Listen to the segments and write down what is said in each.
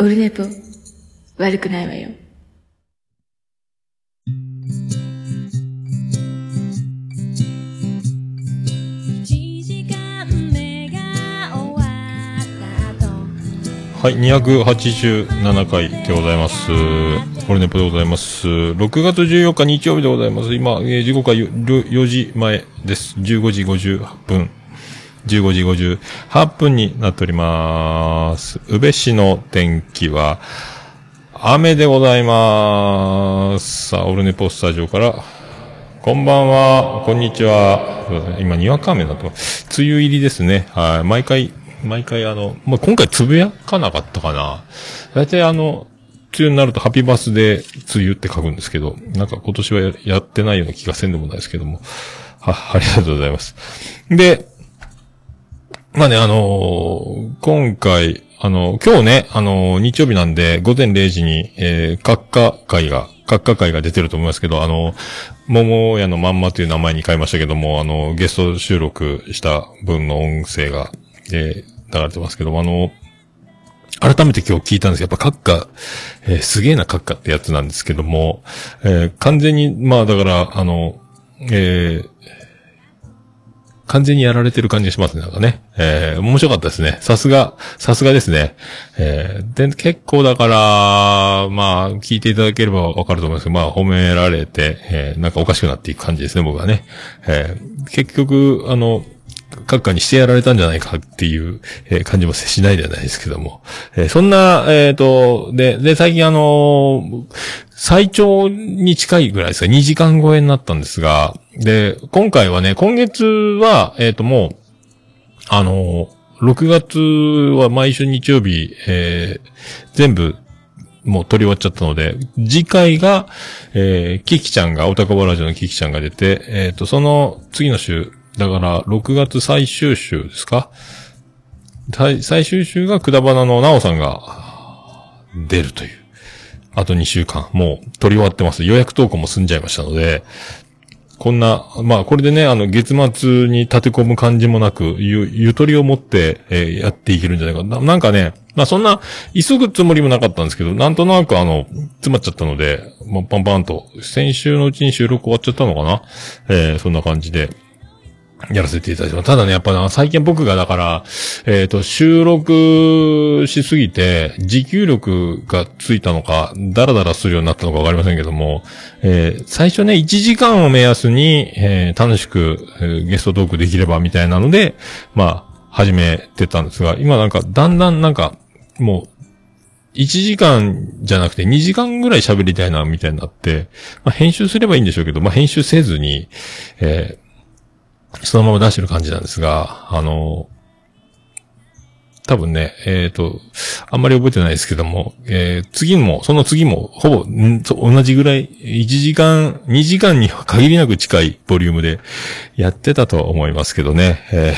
オルネポ、悪くないわよ。はい、287回でございます。オルネポでございます。6月14日日曜日でございます。今、えー時刻はよ4時前です。15時58分。15時58分になっております。宇部市の天気は、雨でございます。さあ、オルネポスタジオから、こんばんは、こんにちは。今、にわか雨だと。梅雨入りですね。はい。毎回、毎回あの、まあ、今回つぶやかなかったかな。大体あの、梅雨になるとハピバスデー梅雨って書くんですけど、なんか今年はややってないような気がせんでもないですけども。は、ありがとうございます。で、まあね、あのー今回、あの今日ね、あの日曜日なんで、午前0時に、えー、閣下会が、閣下会が出てると思いますけど、あの桃屋のまんまという名前に変えましたけども、あのゲスト収録した分の音声が、えー流れてますけども、あの改めて今日聞いたんですけど、やっぱ閣下、えーすげえな閣下ってやつなんですけども、えー完全に、まあだから、あの、えー完全にやられてる感じがしますね、なんかね。えー面白かったですね。さすが、さすがですね。えーで、結構だから、まあ、聞いていただければわかると思いますけど、まあ、褒められて、えーなんかおかしくなっていく感じですね、僕はね。えー結局、あの、閣下にしてやられたんじゃないかっていう、えー感じもしないではないですけども。えーそんな、えっ、と、で、で、最近あの最長に近いぐらいですか、2時間超えになったんですが、で、今回はね、今月は、えっ、ともう、あのー6月は毎週日曜日、えー全部、もう撮り終わっちゃったので、次回が、えー、キキちゃんが、オタコバラジオのキキちゃんが出て、えっ、と、その次の週、だから、6月最終週ですか？最終週がくだばなのなおさんが出るという。あと2週間、もう取り終わってます。予約投稿も済んじゃいましたので、こんな、まあこれでね、あの、月末に立て込む感じもなく、ゆ、ゆとりを持って、えーやっていけるんじゃないかな。なんかね、まあそんな、急ぐつもりもなかったんですけど、なんとなくあの、詰まっちゃったので、もうパンパンと、先週のうちに収録終わっちゃったのかな？えーそんな感じで、やらせていただいてます。ただね、やっぱな、最近僕がだから、えっ、と、収録しすぎて、持久力がついたのか、ダラダラするようになったのかわかりませんけども、えー最初ね、1時間を目安に、えー楽しく、えーゲストトークできればみたいなので、まあ、始めてたんですが、今なんか、だんだんなんか、もう、1時間じゃなくて2時間ぐらい喋りたいな、みたいになって、まあ、編集すればいいんでしょうけど、まあ、編集せずに、えーそのまま出してる感じなんですが、あの、多分ね、えっ、と、あんまり覚えてないですけども、えー次も、その次も、ほぼ、同じぐらい、1時間、2時間に限りなく近いボリュームでやってたと思いますけどね。え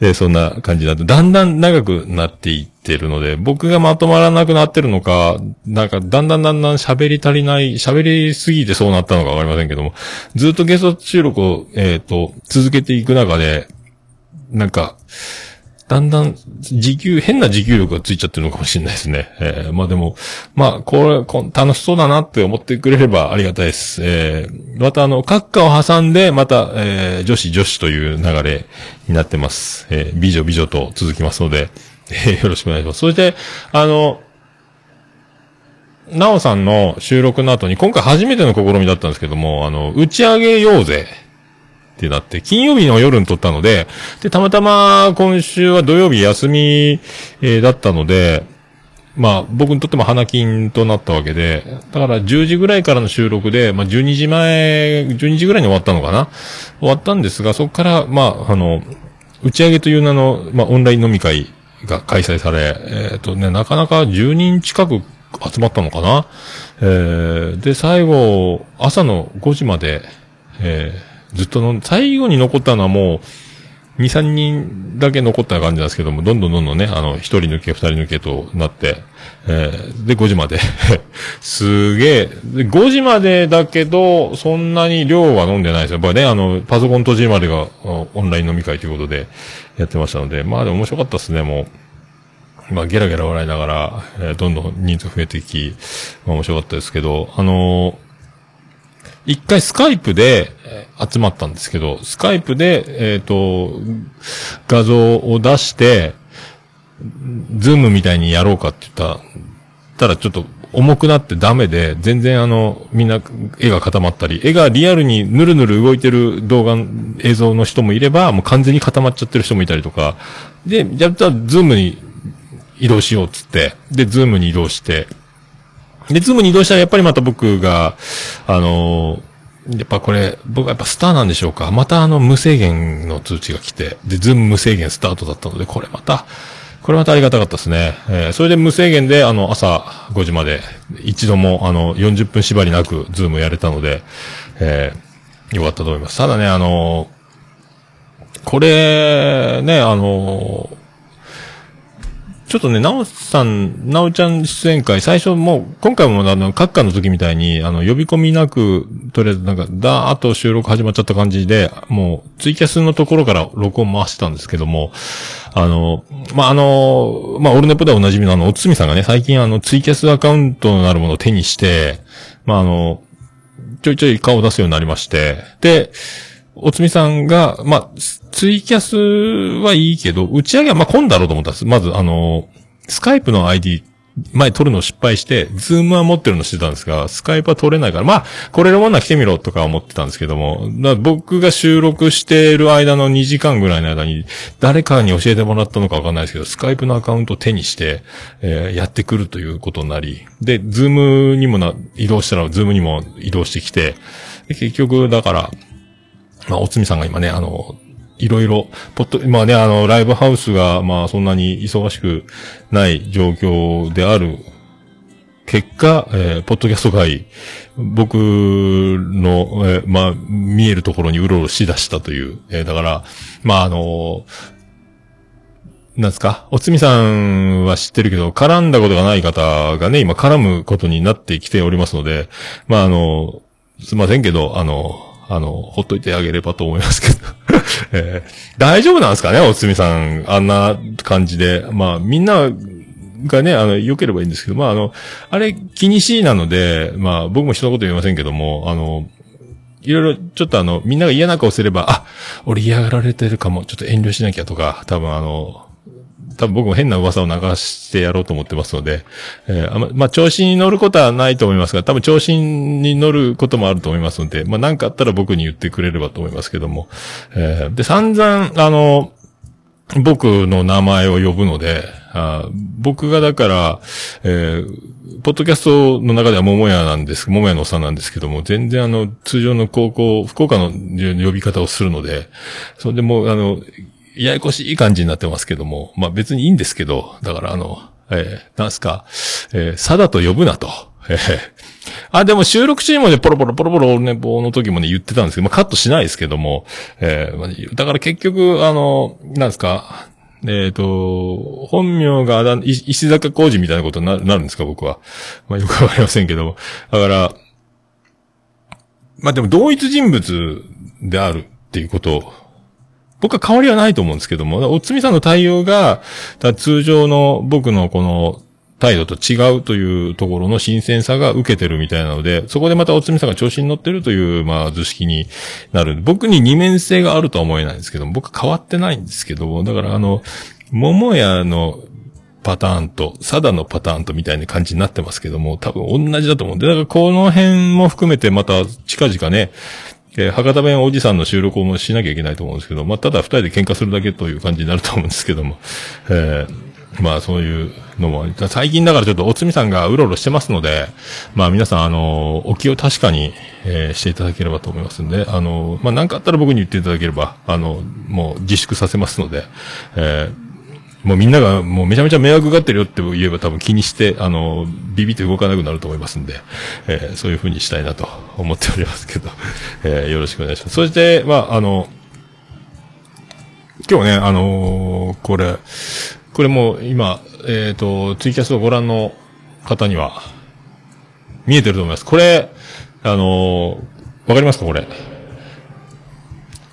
ー そんな感じになって、だんだん長くなっていってるので、僕がまとまらなくなってるのか、なんか、だんだんだんだん喋り足りない、喋りすぎてそうなったのかわかりませんけども、ずっとゲスト収録を、えっ、と、続けていく中で、なんか、だんだん、持久、変な持久力がついちゃってるのかもしれないですね。えーまあでも、まあ、これ、楽しそうだなって思ってくれればありがたいです。えーまたあの、閣下を挟んで、また、えー女子女子という流れになってます。えー美女美女と続きますので、えーよろしくお願いします。そして、あの、なおさんの収録の後に、今回初めての試みだったんですけども、あの、打ち上げようぜってなって、金曜日の夜に撮ったので、で、たまたま今週は土曜日休み、えーだったので、まあ、僕にとっても花金となったわけで、だから10時ぐらいからの収録で、まあ12時前、12時ぐらいに終わったのかな。終わったんですが、そこから、まあ、あの、打ち上げという名の、まあ、オンライン飲み会が開催され、えっ、とね、なかなか10人近く集まったのかな。えー、で、最後、朝の5時まで、えーずっとの、最後に残ったのはもう、2、3人だけ残った感じなんですけども、どんどんどんどんね、あの、1人抜け、2人抜けとなって、えーで、5時まで。すげえ。で、5時までだけど、そんなに量は飲んでないですよ。やっぱりね、あの、パソコン閉じるまでがオンライン飲み会ということでやってましたので、まあでも面白かったですね、もう。まあ、ゲラゲラ笑いながら、えーどんどん人数増えていき、まあ、面白かったですけど、あの一回スカイプで集まったんですけど、スカイプで、えっ、と、画像を出して、ズームみたいにやろうかって言ったらたらちょっと重くなってダメで、全然あの、みんな絵が固まったり、絵がリアルにぬるぬる動いてる動画、映像の人もいれば、もう完全に固まっちゃってる人もいたりとか、で、じゃあ、ズームに移動しようっつって、で、ズームに移動して、で、ズームに移動したらやっぱりまた僕が、あのーやっぱこれ、僕はやっぱスターなんでしょうか。またあの無制限の通知が来て、で、ズーム無制限スタートだったので、これまた、これまたありがたかったですね。えーそれで無制限で、あの、朝5時まで、一度も、あの、40分縛りなく、ズームやれたので、えーよかったと思います。ただね、あのこれ、ね、あのちょっとね、なおさん、なおちゃん出演会、最初もう、今回もあの、閣下の時みたいに、あの、呼び込みなく、とりあえずなんか、だーっと収録始まっちゃった感じで、もう、ツイキャスのところから録音回してたんですけども、あの、まあ、あの、まあ、オルネポではおなじみのあの、おつみさんがね、最近あの、ツイキャスアカウントのなるものを手にして、まあ、あの、ちょいちょい顔を出すようになりまして、で、おつみさんが、まあ、ツイキャスはいいけど、打ち上げはまあ今度だろうと思ったんです。まず、あの、スカイプの ID、前取るの失敗して、ズームは持ってるのしてたんですが、スカイプは取れないから、まあ、来れるもんなら来てみろとか思ってたんですけども、だ僕が収録している間の2時間ぐらいの間に、誰かに教えてもらったのかわかんないですけど、スカイプのアカウントを手にして、えーやってくるということになり、で、ズームにもな、移動したら、ズームにも移動してきて、結局、だから、まあ、おつみさんが今ね、あの、いろいろ、ポット、まあね、あの、ライブハウスが、まあ、そんなに忙しくない状況である結果、えーポッドキャスト界、僕の、えーまあ、見えるところにうろうろしだしたという、えーだから、まあ、あのなんですか？おつみさんは知ってるけど、絡んだことがない方がね、今絡むことになってきておりますので、まあ、あの、すいませんけど、あの、あの、ほっといてあげればと思いますけど。えー大丈夫なんですかねおつみさん。あんな感じで。まあ、みんながね、あの、良ければいいんですけど、まあ、あの、あれ気にしいなので、まあ、僕も人のこと言いませんけども、あの、いろいろ、ちょっとあの、みんなが嫌な顔すれば、あ、俺嫌がられてるかも、ちょっと遠慮しなきゃとか、多分あの、多分僕も変な噂を流してやろうと思ってますので、えーあま、まあ、調子に乗ることはないと思いますが、多分調子に乗ることもあると思いますので、まあ、なんかあったら僕に言ってくれればと思いますけども、えーで、散々、あの、僕の名前を呼ぶので、あ僕がだから、えーポッドキャストの中では桃屋なんです、桃屋のおっさんなんですけども、全然あの、通常の高校、福岡の呼び方をするので、それでも、あの、ややこしい感じになってますけども、まあ別にいいんですけど、だからあの、えーなんすか、えー、さだと呼ぶなと。えーあ、でも収録中にもね、ポロポロポロポロオルネポの時もね、言ってたんですけど、まあカットしないですけども、えーだから結局、あの、なんすか、えっ、と、本名が、石坂浩二みたいなことになるんですか、僕は。まあよくわかりませんけども。だから、まあでも同一人物であるっていうこと僕は変わりはないと思うんですけども、おつみさんの対応が、通常の僕のこの態度と違うというところの新鮮さが受けてるみたいなので、そこでまたおつみさんが調子に乗ってるという、まあ図式になる。僕に二面性があるとは思えないんですけども、僕は変わってないんですけども、だからあの、桃屋のパターンと、サダのパターンとみたいな感じになってますけども、多分同じだと思うんで、だからこの辺も含めてまた近々ね、えー博多弁おじさんの収録をもしなきゃいけないと思うんですけど、まあ、ただ二人で喧嘩するだけという感じになると思うんですけども、えーまあ、そういうのも、最近だからちょっとおつみさんがうろうろしてますので、まあ、皆さん、あの、お気を確かに、えーしていただければと思いますんで、あの、まあ、なんかあったら僕に言っていただければ、あの、もう自粛させますので、えーもうみんながもうめちゃめちゃ迷惑がってるよって言えば多分気にして、あの、ビビって動かなくなると思いますんで、えーそういう風にしたいなと思っておりますけど、えーよろしくお願いします。そして、まあ、あの、今日ね、あのーこれ、これも今、えっ、と、ツイキャスをご覧の方には、見えてると思います。これ、あのわかりますかこれ。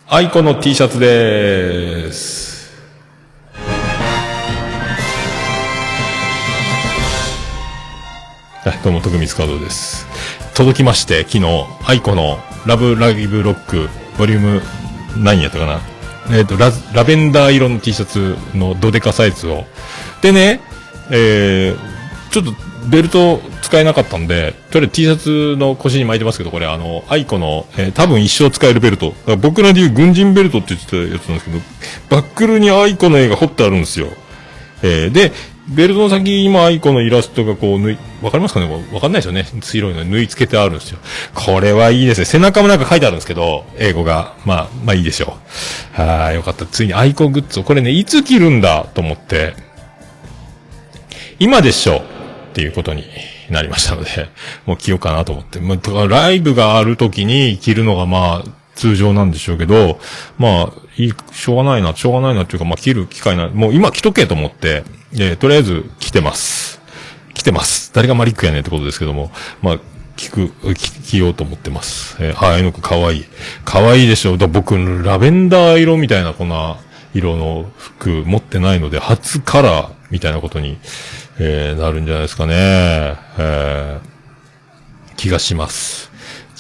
aiko の T シャツでーす。はい、どうも、徳光カードです。届きまして、昨日、 aiko の Love Like Rock、ボリューム9やったかな。えっ、とラ、ラベンダー色の T シャツのドデカサイズを。でね、えー、ちょっとベルト使えなかったんで、とりあえず T シャツの腰に巻いてますけど、これあの、 aiko の、えー多分一生使えるベルト。僕らで言う軍人ベルトって言ってたやつなんですけど、バックルに aiko の絵が彫ってあるんですよ。えーで、ベルトの先、今、 aiko のイラストがこう、縫い、わかりますかね？わかんないですよね。白いの縫い付けてあるんですよ。これはいいですね。背中もなんか書いてあるんですけど、英語が。まあ、まあいいでしょう。はい、よかった。ついにアイコグッズを、これね、いつ着るんだと思って、今でしょっていうことになりましたので、もう着ようかなと思って。まあ、ライブがある時に着るのがまあ、通常なんでしょうけど、まあ、いい、しょうがないな、しょうがないなっていうか、まあ、着る機会な、もう今着とけと思って、えーとりあえず着てます。着てます。誰がマリックやねんってことですけども、まあ、着く、着、着ようと思ってます。えー、はい、あいのくかわいい。かわいいでしょ。だ僕、ラベンダー色みたいなこんな色の服持ってないので、初カラーみたいなことに、えーなるんじゃないですかね。えー気がします。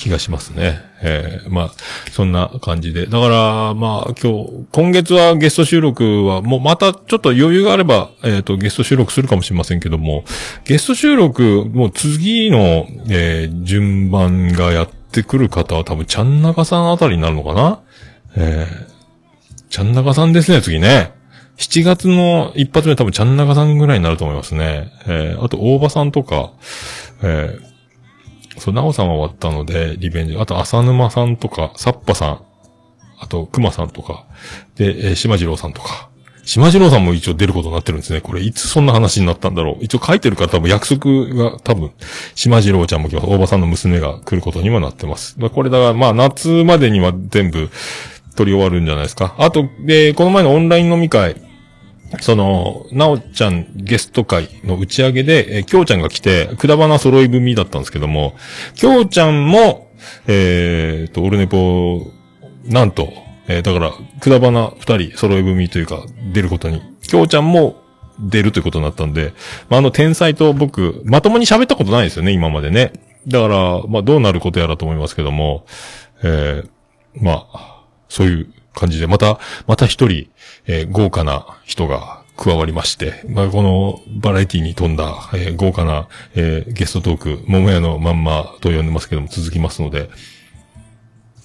気がしますね。えーまあ、そんな感じで。だから、まあ、今日、今月はゲスト収録は、もうまたちょっと余裕があれば、えっ、と、ゲスト収録するかもしれませんけども、ゲスト収録、もう次の、えー順番がやってくる方は多分、ちゃんなかさんあたりになるのかな？えーちゃんなかさんですね、次ね。7月の一発目多分ちゃんなかさんぐらいになると思いますね。えーあと、大場さんとか、えーそう、なおさんは終わったので、リベンジ。あと、浅沼さんとか、サッパさん、あと、熊さんとか、で、えー島次郎さんとか。島次郎さんも一応出ることになってるんですね。これ、いつそんな話になったんだろう。一応書いてるから多分約束が多分、島次郎ちゃんも来ます。大場さんの娘が来ることにもなってます。だからこれだから、まあ、夏までには全部、取り終わるんじゃないですか。あと、で、この前のオンライン飲み会、その、なおちゃんゲスト会の打ち上げで、えきょうちゃんが来て、くだばな揃い踏みだったんですけども、きょうちゃんも、えーと、オルネポ、なんと、えーだから、くだばな二人揃い踏みというか、出ることに、きょうちゃんも出るということになったんで、まあ、あの、天才と僕、まともに喋ったことないですよね、今までね。だから、まあ、どうなることやらと思いますけども、えーまあ、そういう感じで、また、また一人、えー豪華な人が加わりまして、まあ、このバラエティに富んだ、えー豪華な、えーゲストトーク、桃屋のまんまと呼んでますけども続きますので、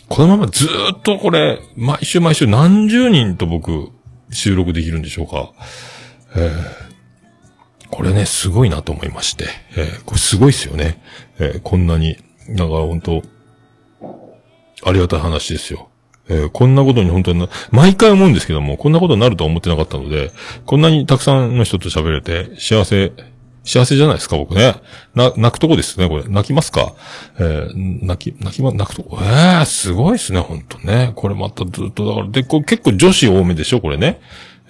このままずっとこれ、毎週毎週何十人と僕、収録できるんでしょうか。えーこれね、すごいなと思いまして、えーこれすごいですよね。えーこんなに、だから本当ありがたい話ですよ。えーこんなことに本当に、毎回思うんですけども、こんなことになるとは思ってなかったので、こんなにたくさんの人と喋れて、幸せ、幸せじゃないですか、僕ね。な、泣くとこですね、これ。泣きますか？えー泣き、泣きま、泣くとこ？ええすごいですね、本当ね。これまたずっと、だから、で、これ結構女子多めでしょ、これね。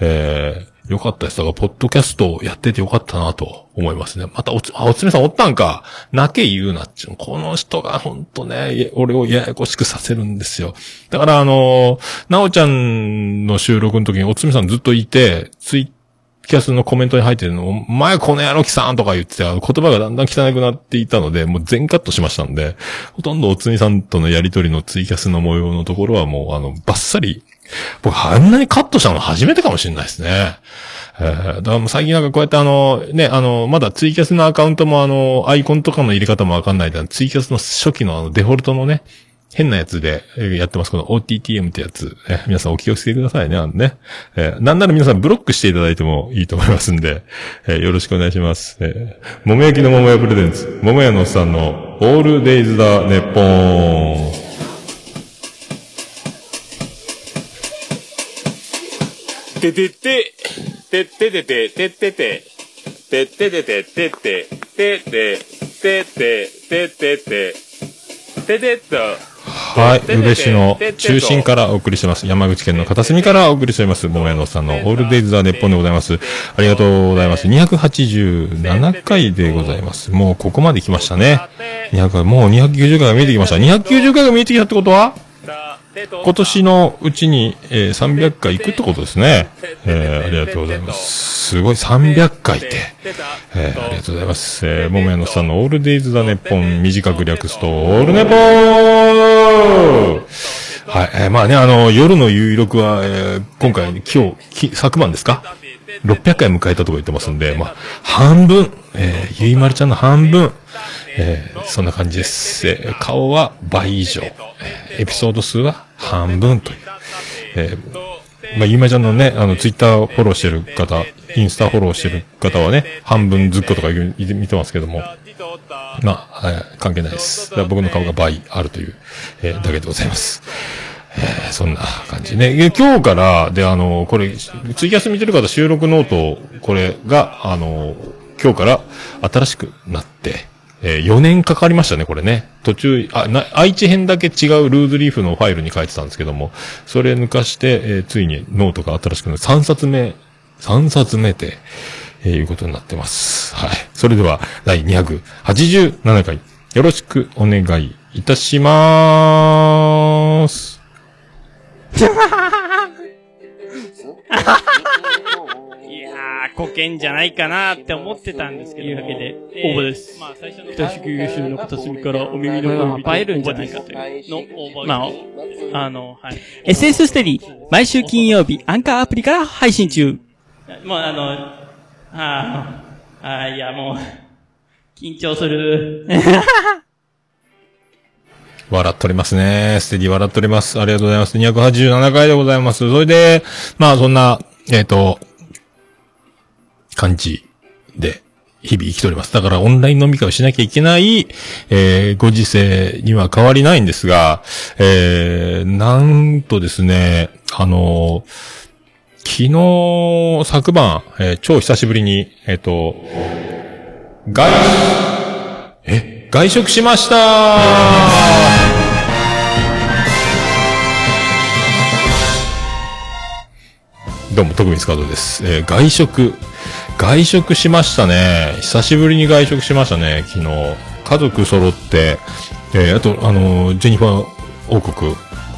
えーよかったです。だから、ポッドキャストをやっててよかったなと思いますね。また、おつ、あ、おつめさんおったんか。泣け言うなっちゅう。この人が本当ね、俺をややこしくさせるんですよ。だから、あのなおちゃんの収録の時におつめさんずっといて、ツイキャスのコメントに入ってるの、お前この野郎きさんとか言ってて、言葉がだんだん汚くなっていたので、もう全カットしましたんで、ほとんどおつみさんとのやりとりのツイキャスの模様のところはもう、あの、バッサリ、僕あんなにカットしたの初めてかもしれないですね。えーだからもう最近なんかこうやってあの、ね、あの、まだツイキャスのアカウントもあの、アイコンとかの入れ方もわかんないで、ツイキャスの初期のあの、デフォルトのね、変なやつでやってます。この OTTM ってやつ。え皆さんお気をつけくださいね。あのね。えーなんなら皆さんブロックしていただいてもいいと思いますんで、えーよろしくお願いします。えー、桃焼きの桃屋プレゼンツ。桃屋のおっさんのオールデイズだ、ネッポーン。ててて、てっててて、てってて、てっててて、てって、てって、てって、てってて、ててっと。はい。宇部市の中心からお送りしてます。山口県の片隅からお送りしております。桃屋のさんのオールデイズ・ザ・ネッポンでございます。ありがとうございます。287回でございます。もうここまで来ましたね。200回、もう290回が見えてきました。290回が見えてきたってことは今年のうちに、えー、300回行くってことですね。えー、ありがとうございます。すごい、300回って。えー、ありがとうございます。えー、ももやのさんのオールデイズだネッポン、短く略すと、オールネポーはい、えー、まあね、あの、夜の有力は、えー、今回、今日、昨晩ですか ?600 回迎えたとか言ってますんで、まあ、半分、えー、ゆいまるちゃんの半分、えー、そんな感じです。えー、顔は倍以上、エピソード数は半分という。えー、まあ、ゆいまるちゃんのね、あの、ツイッターフォローしてる方、インスタフォローしてる方はね、半分ずっことか見てますけども、まあ、えー関係ないです。だから僕の顔が倍あるという、えーだけでございます。えーそんな感じね。今日から、で、あの、これ、ツイキャス見てる方収録ノート、これが、あの、今日から新しくなって、え4年かかりましたね、これね。途中、あ、な、愛知編だけ違うルーズリーフのファイルに書いてたんですけども、それ抜かして、えーついにノートが新しくなる。3冊目、3冊目で、えーいうことになってます。はい。それでは、第287回、よろしくお願いいたしまーす。いやー、保険じゃないかなって思ってたんですけど。というわけで、応募です。まあ、最初の北九州の片隅からお耳のこ恋人映えるんじゃないかというの応募。まあ、あの、はい。SS ステディ、毎週金曜日、アンカーアプリから配信中。もうあの、あーあー、いやもう、緊張する。笑っておりますね。ステディ笑っております。ありがとうございます。287回でございます。それで、まあそんな、えっ、と、感じで、日々生きております。だからオンライン飲み会をしなきゃいけない、えー、ご時世には変わりないんですが、えー、なんとですね、あの昨日、昨晩、えー超久しぶりに、えっ、と、外、え、外食しましたどうも、徳光スカートです。えー外食、外食しましたね。久しぶりに外食しましたね、昨日。家族揃って、えーあと、あのージェニファー王国、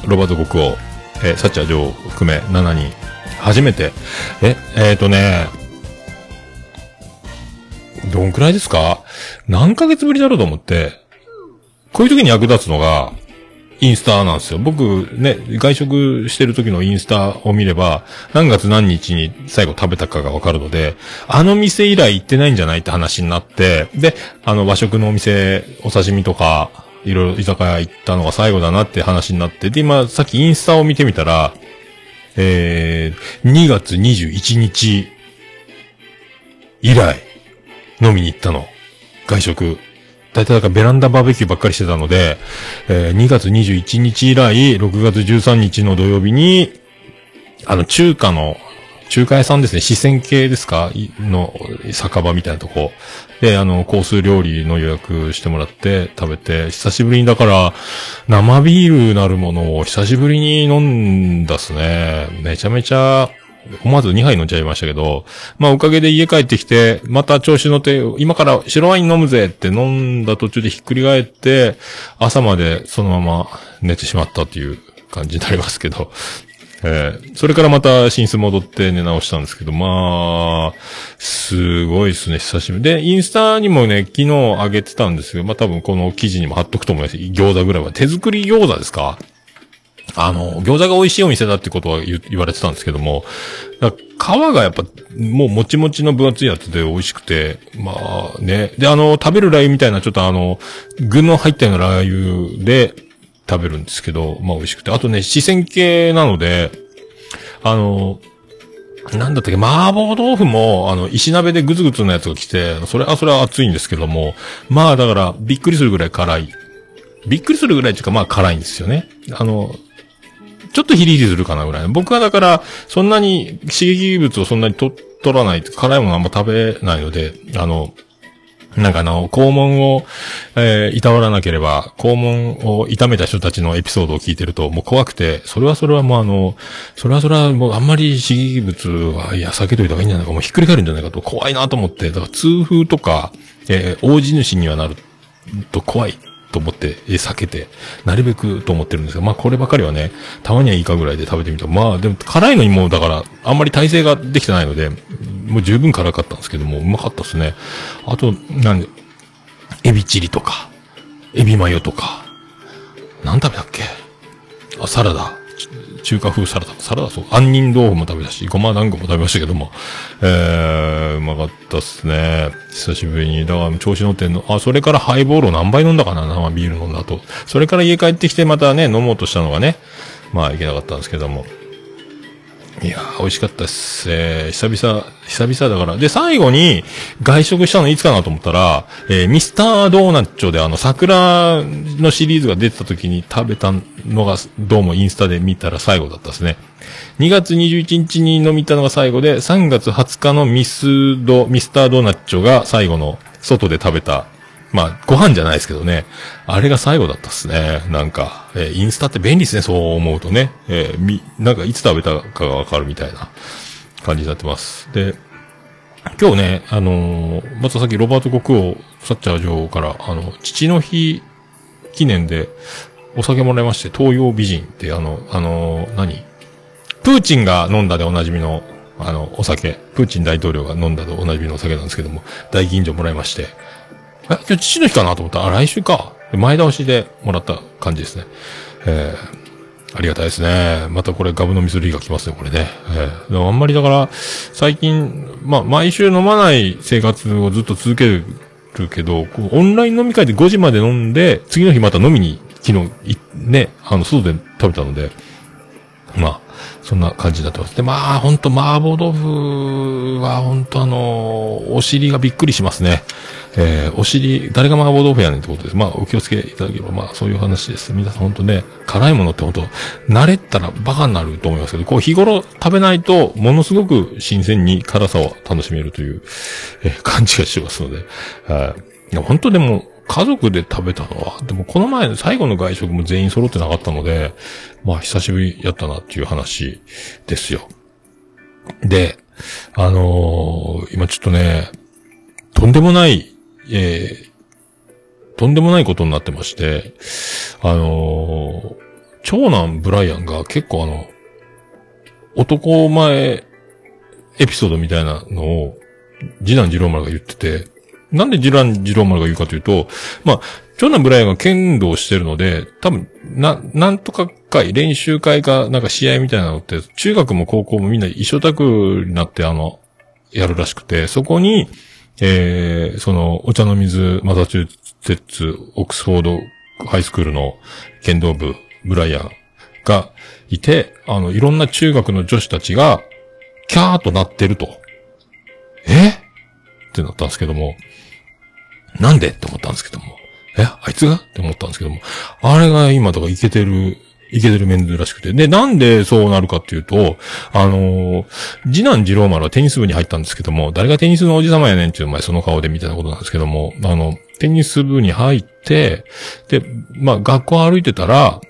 ロバート国王、えーサッチャー女王含め7人、初めて、え、えっ、とね、どんくらいですか？何ヶ月ぶりだろうと思って、こういう時に役立つのが、インスタなんですよ。僕ね、外食してる時のインスタを見れば、何月何日に最後食べたかがわかるので、あの店以来行ってないんじゃないって話になって、で、あの和食のお店、お刺身とか、いろいろ居酒屋行ったのが最後だなって話になって、で、今、さっきインスタを見てみたら、えー、2月21日以来、飲みに行ったの。外食。大体だからベランダバーベキューばっかりしてたので、えー2月21日以来、6月13日の土曜日に、あの、中華の、中華屋さんですね、四川系ですか？の、酒場みたいなとこ。で、あの、コース料理の予約してもらって食べて、久しぶりにだから、生ビールなるものを久しぶりに飲んだっすね。めちゃめちゃ、思わず2杯飲んじゃいましたけど、まあおかげで家帰ってきて、また調子乗って、今から白ワイン飲むぜって飲んだ途中でひっくり返って、朝までそのまま寝てしまったっていう感じになりますけど、えーそれからまた寝室戻って寝直したんですけど、まあ、すごいですね、久しぶり。で、インスタにもね、昨日上げてたんですけど、まあ多分この記事にも貼っとくと思います。餃子ぐらいは。手作り餃子ですか？あの、餃子が美味しいお店だってことは言言われてたんですけども、皮がやっぱ、もうもちもちの分厚いやつで美味しくて、まあね。で、あの、食べるラー油みたいなちょっとあの、具の入ったようなラー油で食べるんですけど、まあ美味しくて。あとね、四川系なので、あの、なんだったっけ、麻婆豆腐も、あの、石鍋でグツグツのやつが来て、それ、あ、それは熱いんですけども、まあだから、びっくりするぐらい辛い。びっくりするぐらいっていうか、まあ辛いんですよね。あの、ちょっとヒリヒリするかなぐらい。僕はだから、そんなに刺激物をそんなに取らない、辛いものあんま食べないので、あの、なんかあの、肛門を、えー、いたわらなければ、肛門を痛めた人たちのエピソードを聞いてると、もう怖くて、それはそれはもうあの、それはそれはもうあんまり刺激物は、いや、避けといた方がいいんじゃないか、もうひっくり返るんじゃないかと怖いなと思って、だから痛風とか、えー、大地主にはなると怖いと思って、え避けて、なるべくと思ってるんですが、まあこればかりはね、たまにはいいかぐらいで食べてみた。まあでも辛いのにもうだから、あんまり耐性ができてないので、もう十分辛かったんですけども、うまかったですね。あと、なんで、エビチリとか、エビマヨとか、何食べたっけ？あ、サラダ。中華風サラダ。サラダそう。杏仁豆腐も食べたし、ごま団子も食べましたけども。えー、うまかったっすね。久しぶりに。だから調子乗ってんの。あ、それからハイボールを何杯飲んだかな生ビール飲んだと。それから家帰ってきてまたね、飲もうとしたのがね。まあいけなかったんですけども。いやー、美味しかったっす。えー、久々、久々だから。で、最後に外食したのいつかなと思ったら、えー、ミスタードーナッチョであの、桜のシリーズが出てた時に食べたのが、どうもインスタで見たら最後だったですね。2月21日に飲みたのが最後で、3月20日のミスド、ミスタードーナッチョが最後の外で食べたまあ、ご飯じゃないですけどね。あれが最後だったっすね。なんか、えーインスタって便利ですね、そう思うとね。えーみ、なんかいつ食べたかがわかるみたいな感じになってます。で、今日ね、あのーまたさっきロバート国王、サッチャー女王から、あの、父の日記念でお酒もらいまして、東洋美人って、あの、あのー何？プーチンが飲んだでおなじみの、あの、お酒。プーチン大統領が飲んだでおなじみのお酒なんですけども、大吟醸もらいまして、え、今日父の日かなと思ったら、あ、来週か。前倒しでもらった感じですね。えー、ありがたいですね。またこれガブ飲みする日が来ますね、これね。えー、でもあんまりだから、最近、まあ、毎週飲まない生活をずっと続けるけど、こうオンライン飲み会で5時まで飲んで、次の日また飲みに、昨日、ね、あの、外で食べたので、まあ、そんな感じになってます。で、まあ、ほんと、麻婆豆腐は、ほんとあのお尻がびっくりしますね。えー、お尻、誰が麻婆豆腐やねんってことです。まあ、お気をつけいただければ、まあ、そういう話です。皆さんほんとね、辛いものってほんと、慣れたらバカになると思いますけど、こう、日頃食べないと、ものすごく新鮮に辛さを楽しめるという、えー感じがしますので、はい。本当でも、家族で食べたのは、でもこの前の最後の外食も全員揃ってなかったので、まあ久しぶりやったなっていう話ですよ。で、あのー今ちょっとね、とんでもない、えーとんでもないことになってまして、あのー長男ブライアンが結構あの、男前エピソードみたいなのを、次男次郎丸が言ってて、なんで次男次郎丸が言うかというと、まあ、長男ブライアンが剣道してるので、多分、な、なんとか会、練習会か、なんか試合みたいなのって、中学も高校もみんな一緒宅になって、あの、やるらしくて、そこに、えー、その、お茶の水、マサチューセッツ、オックスフォードハイスクールの剣道部、ブライアンがいて、あの、いろんな中学の女子たちが、キャーとなってると。えってなったんですけども、なんで？って思ったんですけども、え？あいつが？って思ったんですけども、あれが今とかイケてる、イケてるメンズらしくて。で、なんでそうなるかっていうと、あのー次男次郎丸はテニス部に入ったんですけども、誰がテニスのおじさまやねんっていう前その顔でみたいなことなんですけども、あの、テニス部に入って、で、まあ、学校歩いてたら、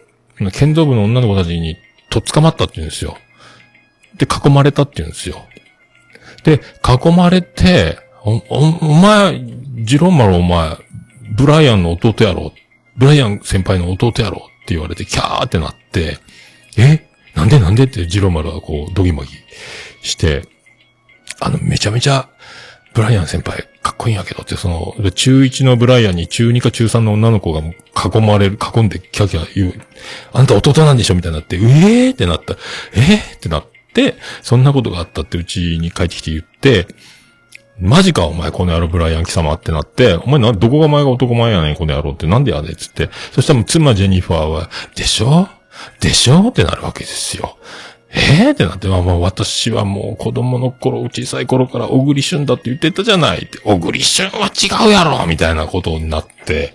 剣道部の女の子たちにとっ捕まったって言うんですよ。で、囲まれたって言うんですよ。で、囲まれて、お、お、お前、ジローマルお前、ブライアンの弟やろ。ブライアン先輩の弟やろって言われて、キャーってなって、え？なんでなんでってジローマルはこう、ドギマギして、あの、めちゃめちゃ、ブライアン先輩、かっこいいんやけどって、その、中1のブライアンに中2か中3の女の子が囲まれる、囲んでキャキャ言う、あんた弟なんでしょ？みたいになって、ええー、ってなった。えー、ってなって、そんなことがあったってうちに帰ってきて言って、マジかお前この野郎ブライアン貴様ってなって、お前、どこが前が男前やねんこの野郎ってなんでやねんっつって。そしたら妻ジェニファーは、でしょ？でしょ？ってなるわけですよ。えー、ってなって、まあまあ私はもう子供の頃、小さい頃から小栗旬だって言ってたじゃないって。小栗旬は違うやろみたいなことになって。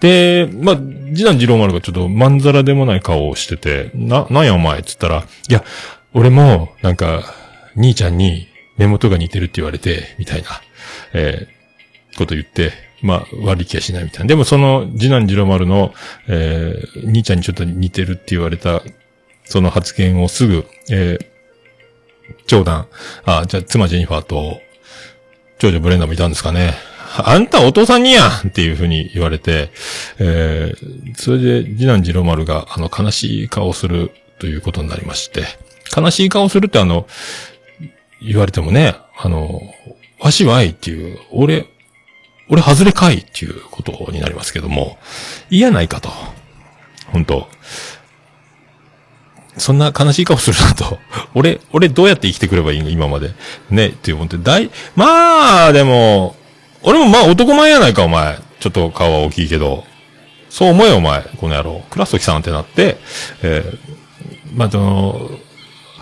で、まあ、次男次郎丸がちょっとまんざらでもない顔をしてて、な、なんやお前？っつったら、いや、俺も、なんか、兄ちゃんに目元が似てるって言われて、みたいな、えーこと言って、まあ、悪い気はしないみたいな。でもその、次男次郎丸の、えー兄ちゃんにちょっと似てるって言われた、その発言をすぐ、えー長男、あ、じゃあ妻ジェニファーと、長女ブレンダーもいたんですかね。あんたお父さんにやんっていうふうに言われて、えー、それで次男次郎丸が、あの、悲しい顔をするということになりまして、悲しい顔をするってあの、言われてもね、あの、わしはいっていう、俺、俺外れかいっていうことになりますけども、嫌ないかと。本当そんな悲しい顔するなと。俺、俺どうやって生きてくればいいの？今まで。ね、っていう思って、大、まあ、でも、俺もまあ男前やないか、お前。ちょっと顔は大きいけど。そう思えよ、お前。この野郎。クラストキさんってなって、えー、まあ、その、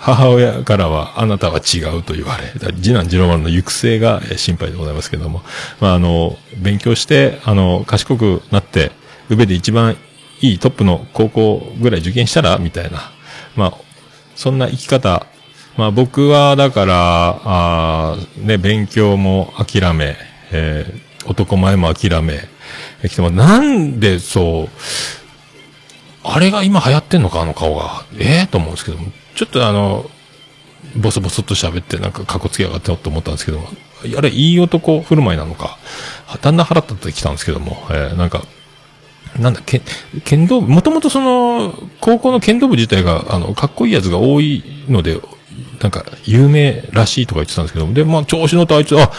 母親からは、あなたは違うと言われ、次男次郎丸の行く末が心配でございますけども、まあ、あの、勉強して、あの、賢くなって、宇部で一番いいトップの高校ぐらい受験したらみたいな。まあ、そんな生き方。まあ僕はだから、あーね、勉強も諦め、えー男前も諦め、え来てもなんでそう、あれが今流行ってんのか、あの顔が。ええと思うんですけども、ちょっとあの、ボソボソっと喋ってなんかカッコつけやがってよと思ったんですけども、あれいい男振る舞いなのか、だんだん腹立ってきたんですけども、えーなんか、なんだ、け剣道部、もともとその、高校の剣道部自体が、あの、かっこいいやつが多いので、なんか、有名らしいとか言ってたんですけども、で、まあ、調子乗ってあいつ、あ、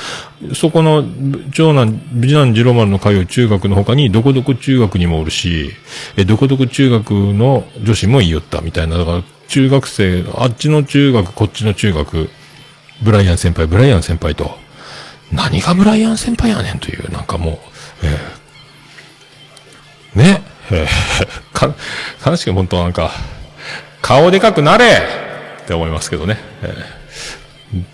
そこの、長男、次男次郎丸の通う中学の他に、どこどこ中学にもおるし、え、どこどこ中学の女子も言いよったみたいな、だから、中学生、あっちの中学、こっちの中学、ブライアン先輩、ブライアン先輩と、何がブライアン先輩やねんという、なんかもう、えーね。えー か、悲しく本当なんか、顔でかくなれ!って思いますけどね。えー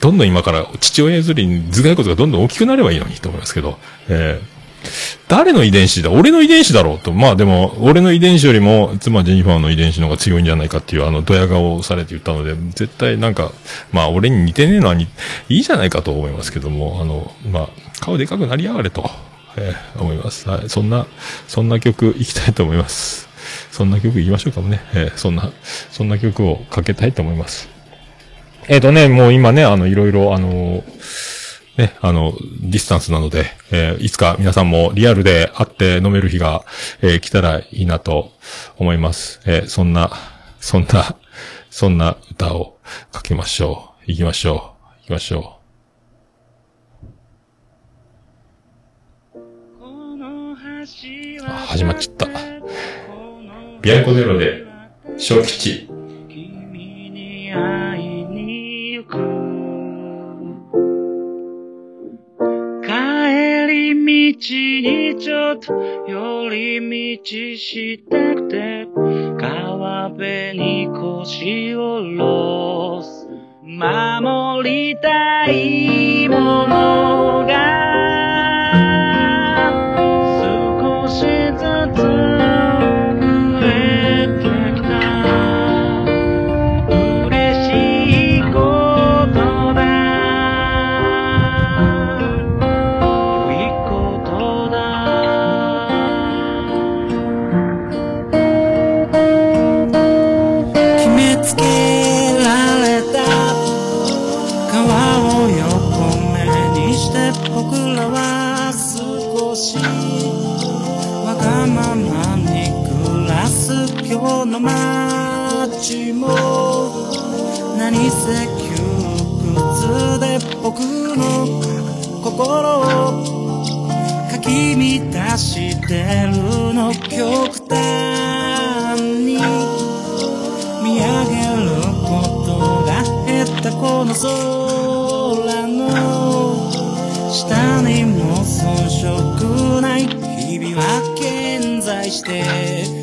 どんどん今から父親譲りに頭蓋骨がどんどん大きくなればいいのにと思いますけど、えー誰の遺伝子だ？俺の遺伝子だろうと。まあでも、俺の遺伝子よりも、妻ジェニファーの遺伝子の方が強いんじゃないかっていう、あの、ドヤ顔をされて言ったので、絶対なんか、まあ俺に似てねえのはにいいじゃないかと思いますけども、あの、まあ、顔でかくなりやがれと、えー思います。はい。そんな、そんな曲行きたいと思います。そんな曲行きましょうかもね。えーそんな、そんな曲をかけたいと思います。えっ、とね、もう今ね、あの、いろいろ、あの、ね、あの、ディスタンスなので、えーいつか皆さんもリアルで会って飲める日が、えー来たらいいなと思います。えーそんな、そんな、そんな歌をかけましょう。行きましょう。行きましょあ始まっちゃった。ビアンコネロで、小吉。君に会いに行くにちょっと寄り道したくて川辺に腰を下ろす。守りたいものがの心をかき乱してるの極端に見上げることが減ったこの空の下にも遜色ない日々は健在して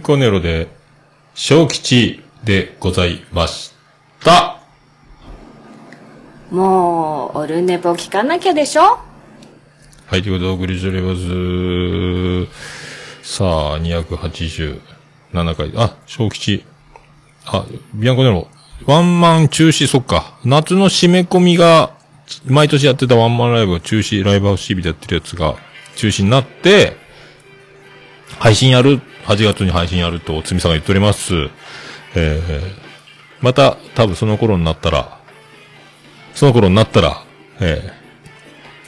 ンコネロで、小吉でございました。もう、オルネポ聞かなきゃでしょ？はい、ということでお送りしております。さあ、287回。あ、小吉。あ、ビアンコネロ。ワンマン中止、そっか。夏の締め込みが、毎年やってたワンマンライブが中止、ライブハウス TV でやってるやつが中止になって、配信やる、8月に配信やると、つみさんが言っております。えー、また、多分その頃になったら、その頃になったら、え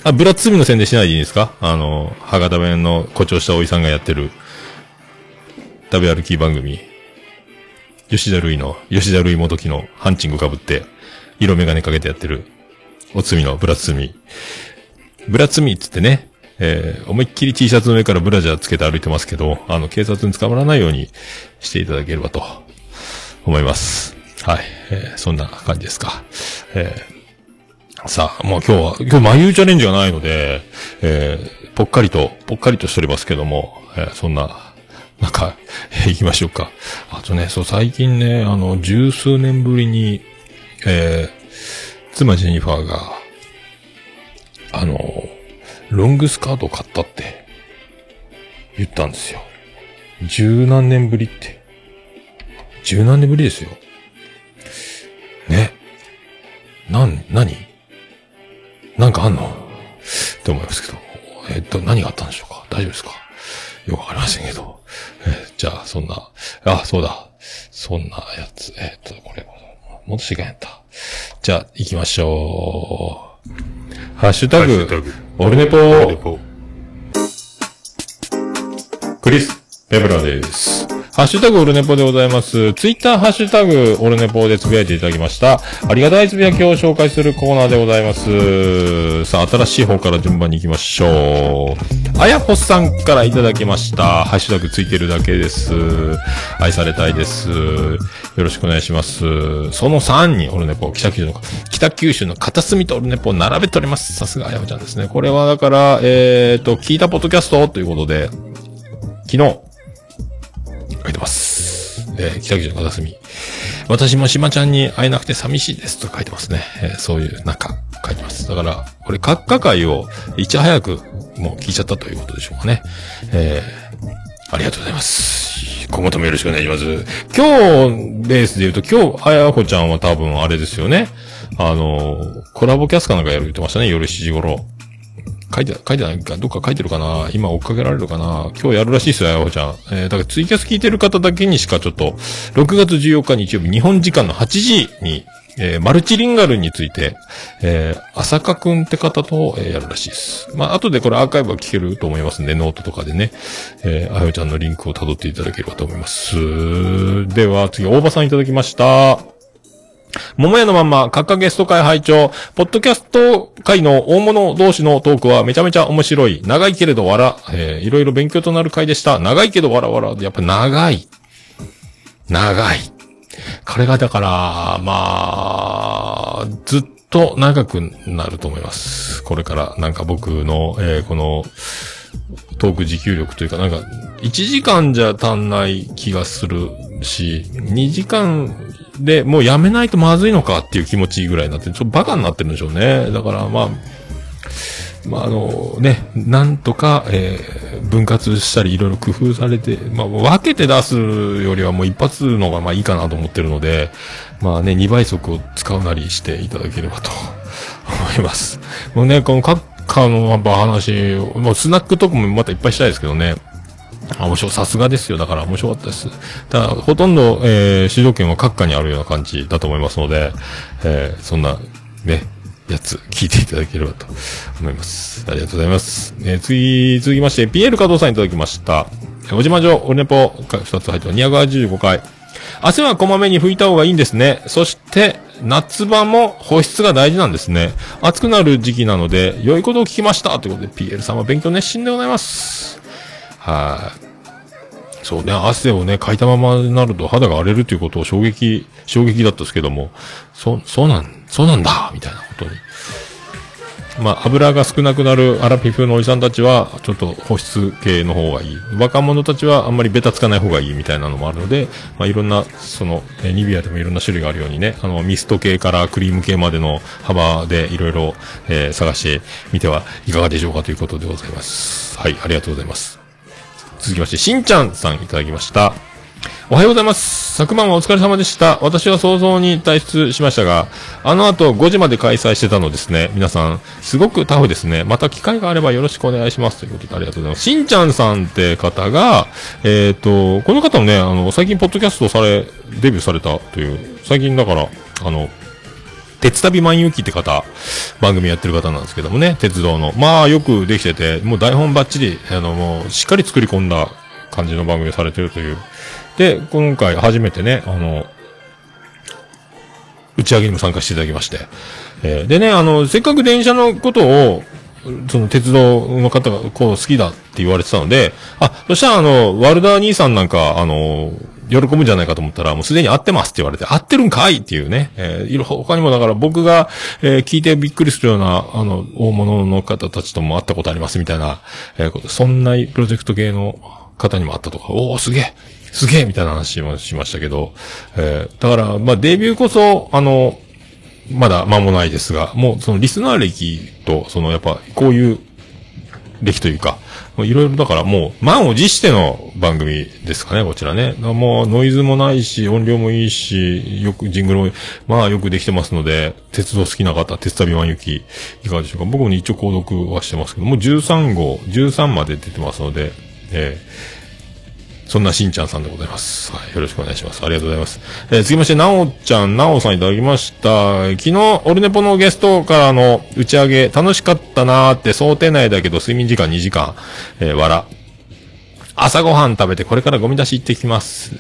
ー、あ、ブラッツミの宣伝しないでいいですか？あの、博多弁の誇張したおじさんがやってる、食べ歩き番組。吉田類の、吉田類もどきのハンチング被って、色眼鏡かけてやってる、おつみのブラッツミ。ブラッツミっつってね、えー、思いっきり T シャツの上からブラジャーつけて歩いてますけど、あの、警察に捕まらないようにしていただければと、思います。はい。えー、そんな感じですか。えー、さあ、もう今日は、今日眉チャレンジがないので、えー、ぽっかりと、ぽっかりとしておりますけども、えー、そんな、なんか、えー行きましょうか。あとね、そう、最近ね、あの、十数年ぶりに、えー、妻ジェニファーが、あの、ロングスカートを買ったって、言ったんですよ。十何年ぶりって。十何年ぶりですよ。ね。なん、何？なんかあんの？って思いますけど。えっと、何があったんでしょうか？大丈夫ですか？よくわかりませんけど。えじゃあ、そんな、あ、そうだ。そんなやつ。えっと、これ、戻していかんやった。じゃあ、行きましょう。ハッシュタグ、オルネポ。クリス・ペブラです。ハッシュタグオルネポでございます。ツイッターハッシュタグオルネポでつぶやいていただきました。ありがたいつぶやきを紹介するコーナーでございます。さあ、新しい方から順番に行きましょう。あやほさんからいただきました。ハッシュタグついてるだけです。愛されたいです。よろしくお願いします。その3にオルネポ、北九州の、北九州の片隅とオルネポを並べております。さすがあやほちゃんですね。これはだから、えーと、聞いたポッドキャストということで、昨日、書いてます。え北九州の片隅。私も島ちゃんに会えなくて寂しいですと書いてますね。えーそういう中、書いてます。だから、これ、閣下会をいち早くもう聞いちゃったということでしょうかね。えーありがとうございます。今後ともよろしくお願いします。今日、ベースで言うと、今日、あやほちゃんは多分あれですよね。あの、コラボキャスかなんかやる言ってましたね、夜7時頃。書いて、書いてないか、どっか書いてるかな？今追っかけられるかな？今日やるらしいですよ、あやほちゃん。えー、だからツイキャス聞いてる方だけにしかちょっと、6月14日日曜日、日本時間の8時に、えー、マルチリンガルについて、えー、浅香くんって方と、えーやるらしいです。まあ、後でこれアーカイブは聞けると思いますんで、ノートとかでね、えー、あやちゃんのリンクを辿っていただければと思います。では、次、大場さんいただきました。桃屋のまんま、カッカゲスト会拝聴ポッドキャスト会の大物同士のトークはめちゃめちゃ面白い。長いけれど笑。えー、いろいろ勉強となる回でした。長いけど笑笑。やっぱ長い。長い。これがだから、まあ、ずっと長くなると思います。これから、なんか僕の、えーこの、トーク持久力というか、なんか、1時間じゃ足んない気がするし、2時間でもうやめないとまずいのかっていう気持ちいいぐらいになって、ちょっとバカになってるんでしょうね。だからまあ、まああのね、なんとか、えー分割したりいろいろ工夫されて、まあ分けて出すよりはもう一発のがまあいいかなと思ってるので、まあね、2倍速を使うなりしていただければと 思います。もうね、この各家のやっぱ話、もうスナックとかもまたいっぱいしたいですけどね。あ、面白い。さすがですよ。だから面白かったです。ただ、ほとんど、えー、主導権は閣下にあるような感じだと思いますので、えー、そんな、ね、やつ、聞いていただければと思います。ありがとうございます。えー、次、続きまして、ピエール加藤さんいただきました。おじまじょ、オルネポ、2つ入って285回。汗はこまめに拭いた方がいいんですね。そして、夏場も保湿が大事なんですね。暑くなる時期なので、良いことを聞きました。ということで、ピエールさんは勉強熱心でございます。はい。そうね、汗をね、かいたままになると肌が荒れるということを衝撃、衝撃だったですけども、そ、そうなん、そうなんだみたいなことに。まあ、油が少なくなるアラピフのおじさんたちは、ちょっと保湿系の方がいい。若者たちはあんまりベタつかない方がいいみたいなのもあるので、まあ、いろんな、その、ニビアでもいろんな種類があるようにね、あの、ミスト系からクリーム系までの幅でいろいろ、えー探してみてはいかがでしょうかということでございます。はい、ありがとうございます。続きまして、しんちゃんさんいただきました。おはようございます。昨晩はお疲れ様でした。私は早々に退出しましたが、あの後5時まで開催してたのですね。皆さん、すごくタフですね。また機会があればよろしくお願いします。ということでありがとうございます。しんちゃんさんって方が、えっ、と、この方もね、あの、最近ポッドキャストされ、デビューされたという、最近だから、あの、鉄旅万有記って方、番組やってる方なんですけどもね、鉄道の。まあ、よくできてて、もう台本バッチリ、あの、もう、しっかり作り込んだ感じの番組をされてるという。で、今回初めてね、あの、打ち上げにも参加していただきまして。えーでね、あの、せっかく電車のことを、その鉄道の方がこう好きだって言われてたので、あ、そしたらあの、ワルダー兄さんなんか、あの、喜ぶんじゃないかと思ったら、もうすでに合ってますって言われて、合ってるんかいっていうね。えーいろ、他にもだから僕が、えー聞いてびっくりするような、あの、大物の方たちとも会ったことありますみたいな、えーそんなプロジェクト系の方にも会ったとか、おー、すげえすげえみたいな話もしましたけど、えーだから、まあ、デビューこそ、あの、まだ間もないですが、もうそのリスナー歴と、そのやっぱこういう歴というか、いろいろだからもう満を持しての番組ですかね、こちらね。もうノイズもないし、音量もいいし、よく、ジングルも、まあよくできてますので、鉄道好きな方、鉄旅万行きいかがでしょうか。僕も一応購読はしてますけど、もう13号、13まで出てますので、えーそんなしんちゃんさんでございます。はい。よろしくお願いします。ありがとうございます。えー続きまして、なおちゃん、なおさんいただきました。昨日、オルネポのゲストからの打ち上げ、楽しかったなーって想定内だけど、睡眠時間2時間、えー、笑。朝ごはん食べてこれからゴミ出し行ってきます。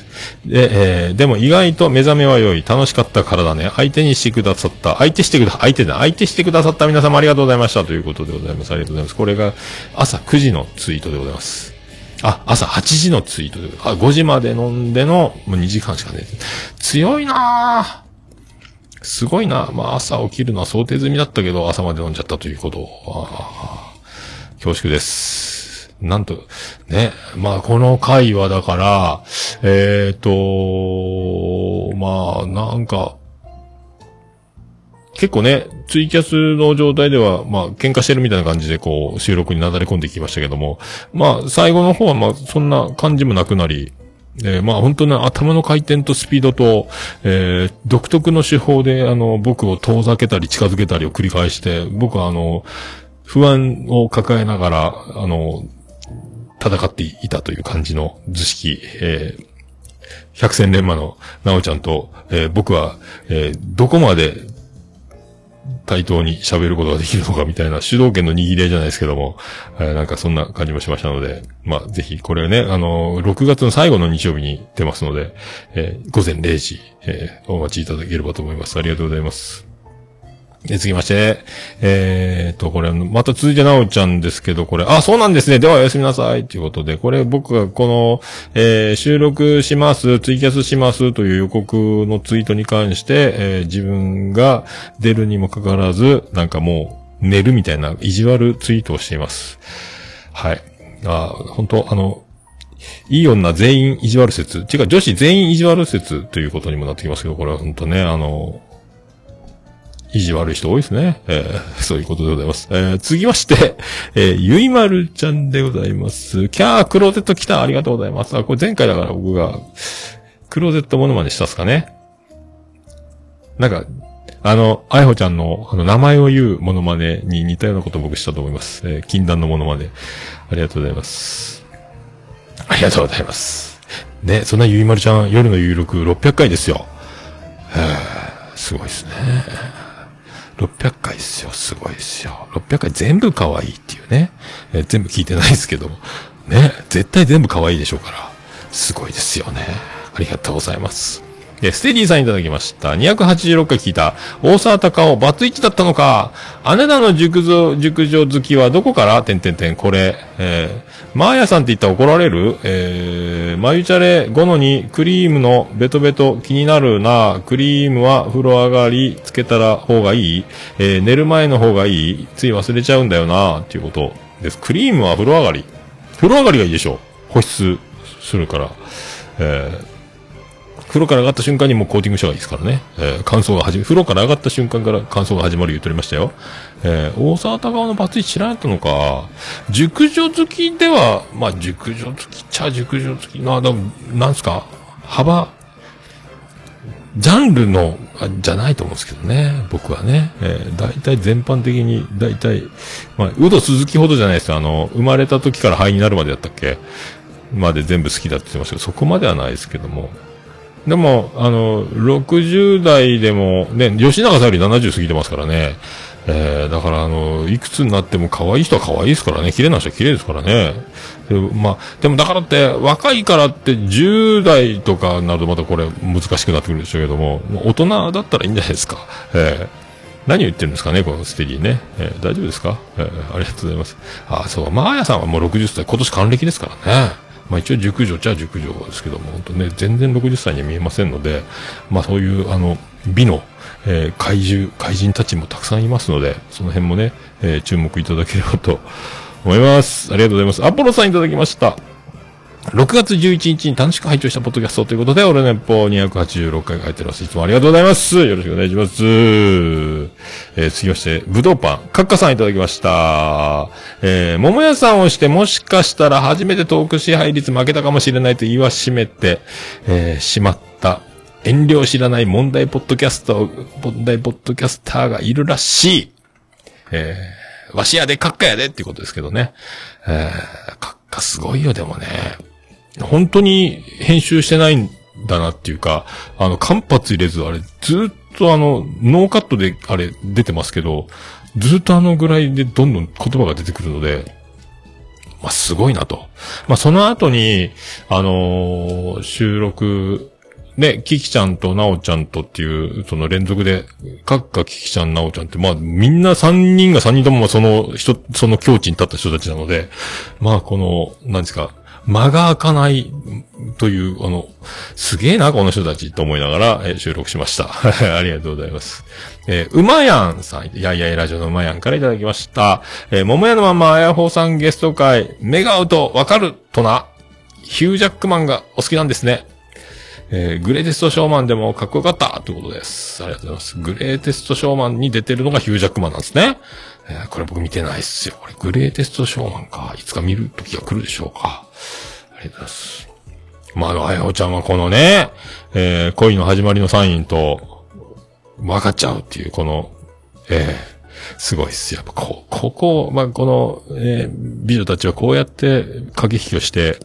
で、えーでも意外と目覚めは良い。楽しかったからだね。相手にしてくださった。相手してくだ、相手だ。相手してくださった皆様ありがとうございました。ということでございます。ありがとうございます。これが朝9時のツイートでございます。あ、朝8時のツイート、あ、5時まで飲んでの、もう2時間しか寝て。強いなぁ。すごいなまあ朝起きるのは想定済みだったけど、朝まで飲んじゃったということ。あ恐縮です。なんと、ね、まあこの回はだから、えっ、と、まあなんか、結構ね、ツイキャスの状態では、まあ、喧嘩してるみたいな感じで、こう、収録になだれ込んできましたけども、まあ、最後の方は、まあ、そんな感じもなくなり、えーまあ、本当ね、頭の回転とスピードと、えー独特の手法で、あの、僕を遠ざけたり近づけたりを繰り返して、僕はあの、不安を抱えながら、あの、戦っていたという感じの図式、えー百戦錬磨のなおちゃんと、えー僕は、えーどこまで対等に喋ることができるのかみたいな 主導権の握り合いじゃないですけども、えーなんかそんな感じもしましたので、まあぜひこれね、あのー6月の最後の日曜日に出ますので、えー午前0時、えお待ちいただければと思います。ありがとうございます。で、続きまして、えーっと、これ、また続いてなおちゃんですけど、これ、あ、そうなんですね。ではおやすみなさい。ということで、これ僕がこの、えー収録します、ツイキャスしますという予告のツイートに関して、えー自分が出るにもかかわらず、なんかもう、寝るみたいな意地悪ツイートをしています。はい。あ、本当あの、いい女全員意地悪説。違う、女子全員意地悪説ということにもなってきますけど、これは本当ね、あの、意地悪い人多いですね。えー そういうことでございます。えー続きまして、えーゆいまるちゃんでございます。キャー、クローゼット来たありがとうございます。あ、これ前回だから僕が、クローゼットモノマネしたっすかね。なんか、あの、あやほちゃんの、あの、名前を言うモノマネに似たようなことを僕したと思います。えー禁断のモノマネ。ありがとうございます。ありがとうございます。ね、そんなゆいまるちゃん、夜の有力600回ですよ。へーすごいですね。600回っすよ。すごいっすよ。600回全部可愛いっていうね。え全部聞いてないですけど。ね。絶対全部可愛いでしょうから。すごいですよね。ありがとうございます。えステディさんいただきました。286回聞いた。大沢たかお、バツイチだったのか。姉田の熟女、熟女好きはどこから？てんてんてん、これ。えー、マーヤさんって言ったら怒られる？えー、マユチャレ5の2、クリームのベトベト気になるな。クリームは風呂上がりつけたら方がいいえー、寝る前の方がいいつい忘れちゃうんだよな。っていうことです。クリームは風呂上がり。風呂上がりがいいでしょう。保湿するから。えー、風呂から上がった瞬間にもうコーティングした方がいいですからね。えー乾燥が始め、風呂から上がった瞬間から乾燥が始まる言っておりましたよ。えー大沢たかおのバツイチ知らなかったのか。熟女好きでは、まあ、熟女好きっちゃ熟女好きな、でもなんすか、幅、ジャンルの、じゃないと思うんですけどね、僕はね。えー、大体全般的に、大体、まあ、ウド鈴木ほどじゃないですよ。あの、生まれた時から灰になるまでやったっけ？まで全部好きだって言ってましたけど、そこまではないですけども。でも、あの、60代でも、ね、吉永さんより70過ぎてますからね。えー、だからあの、いくつになっても可愛い人は可愛いですからね。綺麗な人は綺麗ですからね。でまあ、でもだからって、若いからって10代とかになるとまたこれ難しくなってくるでしょうけども、大人だったらいいんじゃないですか。えー何を言ってるんですかね、このステディね。えー大丈夫ですか、えーありがとうございます。あ、そう、マーヤさんはもう60歳、今年還暦ですからね。まあ一応熟女っちゃ熟女ですけども、本当ね、全然60歳には見えませんので、まあそういう、あの、美の、えー怪獣、怪人たちもたくさんいますので、その辺もね、えー注目いただければと思います。ありがとうございます。アポロさんいただきました。6月11日に楽しく拝聴したポッドキャストということで、俺の年俸286回が入ってます。いつもありがとうございます。よろしくお願いします。えー、次まして、ぶどうパン、カッカさんいただきました。えー、桃屋さんをして、もしかしたら初めてトーク支配率負けたかもしれないと言わしめて、えー、しまった。遠慮を知らない問題ポッドキャスト、問題ポッドキャスターがいるらしい。えー、わしやで、カッカやでっていうことですけどね。えー、カッカすごいよ、でもね。本当に編集してないんだなっていうか、あの、間髪入れず、あれ、ずっとあの、ノーカットで、あれ、出てますけど、ずっとあのぐらいでどんどん言葉が出てくるので、まあ、すごいなと。まあ、その後に、あのー収録、ね、キキちゃんとナオちゃんとっていう、その連続で、カッカキキちゃん、ナオちゃんって、まあ、みんな三人が三人ともその人、その境地に立った人たちなので、まあ、この、何ですか、間が開かないという、あの、すげえな、この人たちと思いながら、えー収録しました。ありがとうございます。えーうまやんさん、いやいやいラジオのうまやんからいただきました。えー、桃屋のまま、あやほうさんゲスト会、目が合うとわかるとな、ヒュージャックマンがお好きなんですね。えーグレーテストショーマンでもかっこよかったということです。ありがとうございます。グレーテストショーマンに出てるのがヒュージャックマンなんですね。えーこれ僕見てないっすよ。これグレーテストショーマンか。いつか見る時が来るでしょうか。ありがとうございます。まあ、あやほちゃんはこのね、えー恋の始まりのサインと、分かっちゃうっていう、この、えーすごいっすよ。やっぱこ、ここ、まあ、この、えー美女たちはこうやって駆け引きをして、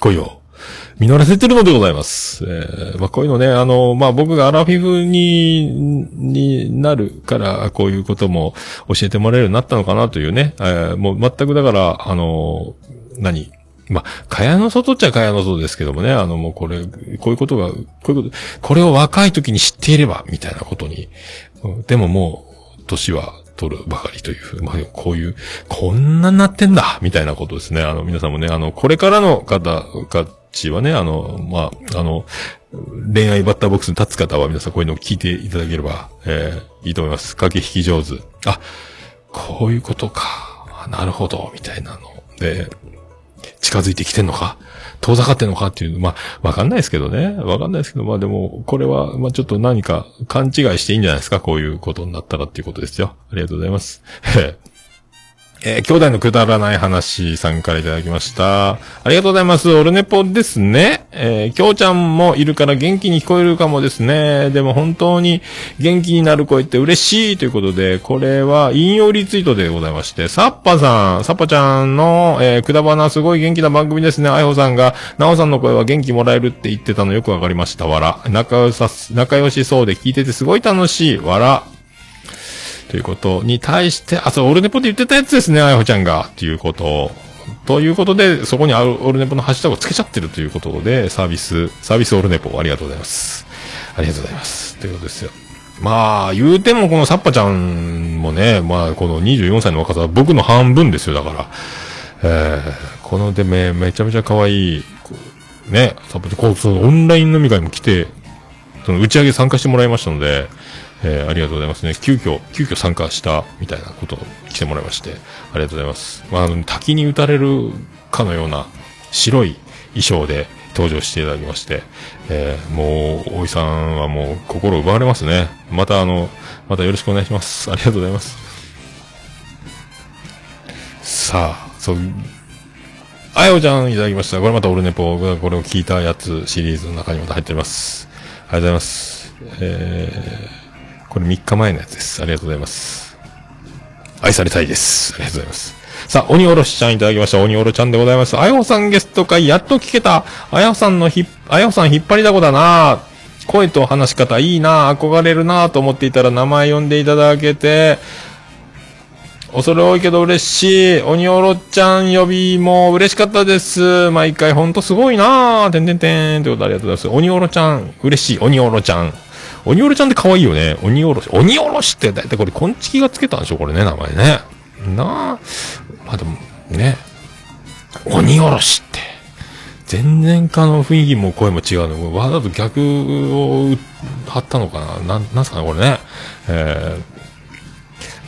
恋を実らせてるのでございます。えーまあ、こういうのね、あの、まあ、僕がアラフィフに、になるから、こういうことも教えてもらえるようになったのかなというね、えーもう全くだから、あの、何？まあ、蚊帳の外っちゃ蚊帳の外ですけどもね、あの、もうこれ、こういうことが、こういうこと、これを若い時に知っていれば、みたいなことに、うんでももう、年は取るばかりという、まあ、こういう、こんなになってんだみたいなことですね。あの、皆さんもね、あの、これからの方、たちはね、あの、まあ、あの、恋愛バッターボックスに立つ方は皆さんこういうのを聞いていただければ、えーいいと思います。駆け引き上手。あ、こういうことか。なるほど、みたいなの。で、近づいてきてんのか遠ざかってんのかっていう、まあ、わかんないですけどね。わかんないですけど、まあでも、これは、まあちょっと何か勘違いしていいんじゃないですかこういうことになったらっていうことですよ。ありがとうございます。えー兄弟のくだらない話さんからいただきました。ありがとうございます。オルネポですね。えー、きょうちゃんもいるから元気に聞こえるかもですね。でも本当に元気になる声って嬉しいということで、これは引用リツイートでございまして、サッパさん、サッパちゃんの、えー、くだばなすごい元気な番組ですね。あいほさんが、なおさんの声は元気もらえるって言ってたのよくわかりました。わら。仲良さ、仲良しそうで聞いててすごい楽しい。わら。ということに対して、あ、そう、オルネポで言ってたやつですね、あやほちゃんが。っていうことということで、そこにあるオルネポのハッシュタグをつけちゃってるということで、サービス、サービスオルネポありがとうございます。ありがとうございます。ということですよ。まあ、言うてもこのサッパちゃんもね、まあ、この24歳の若さは僕の半分ですよ、だから。えー、このでめ、めちゃめちゃ可愛い、ね、サッパちゃん、こう、そのオンライン飲み会も来て、その打ち上げ参加してもらいましたので、えーありがとうございますね。急遽、急遽参加したみたいなことを来てもらいまして、ありがとうございます。まあ、の滝に打たれるかのような白い衣装で登場していただきまして、えーもう、大井さんはもう心奪われますね。またあの、またよろしくお願いします。ありがとうございます。さあ、そう、あやおちゃんいただきました。これまたオルネポがこれを聞いたやつシリーズの中にまた入っております。ありがとうございます。えー、これ3日前のやつです。ありがとうございます。愛されたいです。ありがとうございます。さあ、鬼おろしちゃんいただきました。鬼おろちゃんでございます。あやほさんゲスト会、やっと聞けた。あやほさんのひ、あやほさん引っ張りだこだな声と話し方いいな憧れるなと思っていたら名前呼んでいただけて、恐れ多いけど嬉しい。鬼おろちゃん呼びも嬉しかったです。毎回ほんとすごいなぁ。てんてんてん。ということでありがとうございます。鬼おろちゃん、嬉しい。鬼おろちゃん。鬼おろちゃんって可愛いよね。鬼おろし。鬼おろしって、だいたいこれ、こんちきがつけたんでしょこれね、名前ね。なあ。まあでも、ね。鬼おろしって。全然かの雰囲気も声も違うの。わざと逆を張ったのかななん、なんすかね、これね。えー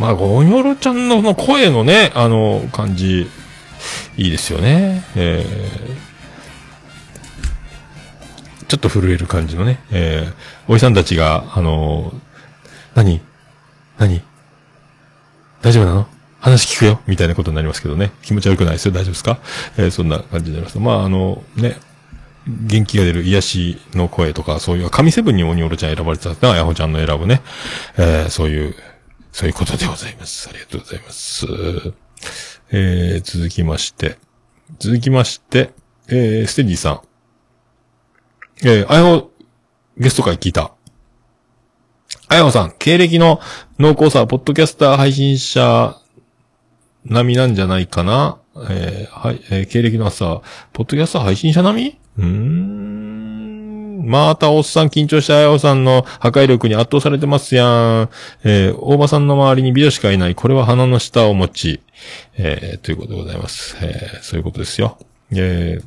まあ、ゴニョロちゃんのの声のね、あの、感じ、いいですよね。えーちょっと震える感じのね、えーおじさんたちが、あの何？何？大丈夫なの？話聞くよ？みたいなことになりますけどね。気持ち悪くないですよ？大丈夫ですか？えーそんな感じになります。まあ、あの、ね、元気が出る癒しの声とか、そういう、神セブンに鬼おろちゃん選ばれてたな、やほちゃんの選ぶね。えーそういう、そういうことでございます。ありがとうございます。えー、続きまして、続きまして、えー、ステディさん。えー、あやほ、ゲスト会聞いた。あやほさん、経歴の濃厚さ、ポッドキャスター配信者並みなんじゃないかな？えー、はい、えー経歴の厚さ、ポッドキャスター配信者並み？うーん。またおっさん緊張したあやほさんの破壊力に圧倒されてますやん。えー、大場さんの周りに美女しかいない。これは鼻の下を持ち。えー、ということでございます。えー、そういうことですよ。えー、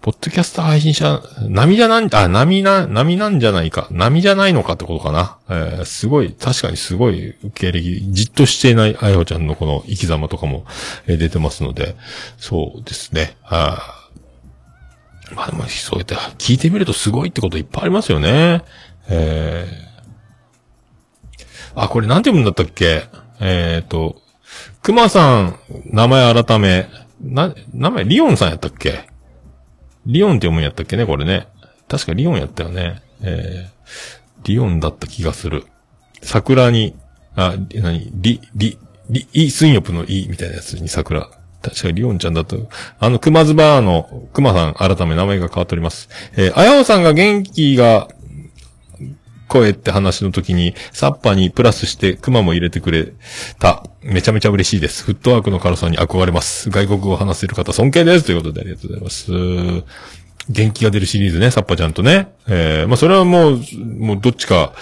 ポッドキャスター配信者、波じゃなん、あ、波な、波なんじゃないか。波じゃないのかってことかな。えー、すごい、確かにすごい経歴、じっとしていないあやほちゃんのこの生き様とかも、え出てますので、そうですね。あまあでも、そうやって聞いてみるとすごいってこといっぱいありますよね。えー、あ、これなんて読むんだったっけ？えっ、と、熊さん、名前改め、な、名前、リオンさんやったっけ？リオンって読むんやったっけね、これね。確かリオンやったよね。えー、リオンだった気がする。桜に、あ、なにリ、リ、リ、イ・スンヨプのイみたいなやつに桜。確かリオンちゃんだと、あの、熊ズバーの、熊さん、改め名前が変わっております。えー、あやおさんが元気が、声って話の時に、サッパにプラスして熊も入れてくれた。めちゃめちゃ嬉しいです。フットワークの軽さに憧れます。外国語を話せる方尊敬です。ということでありがとうございます。元気が出るシリーズね、サッパちゃんとね。えー、まあそれはもう、もうどっちか、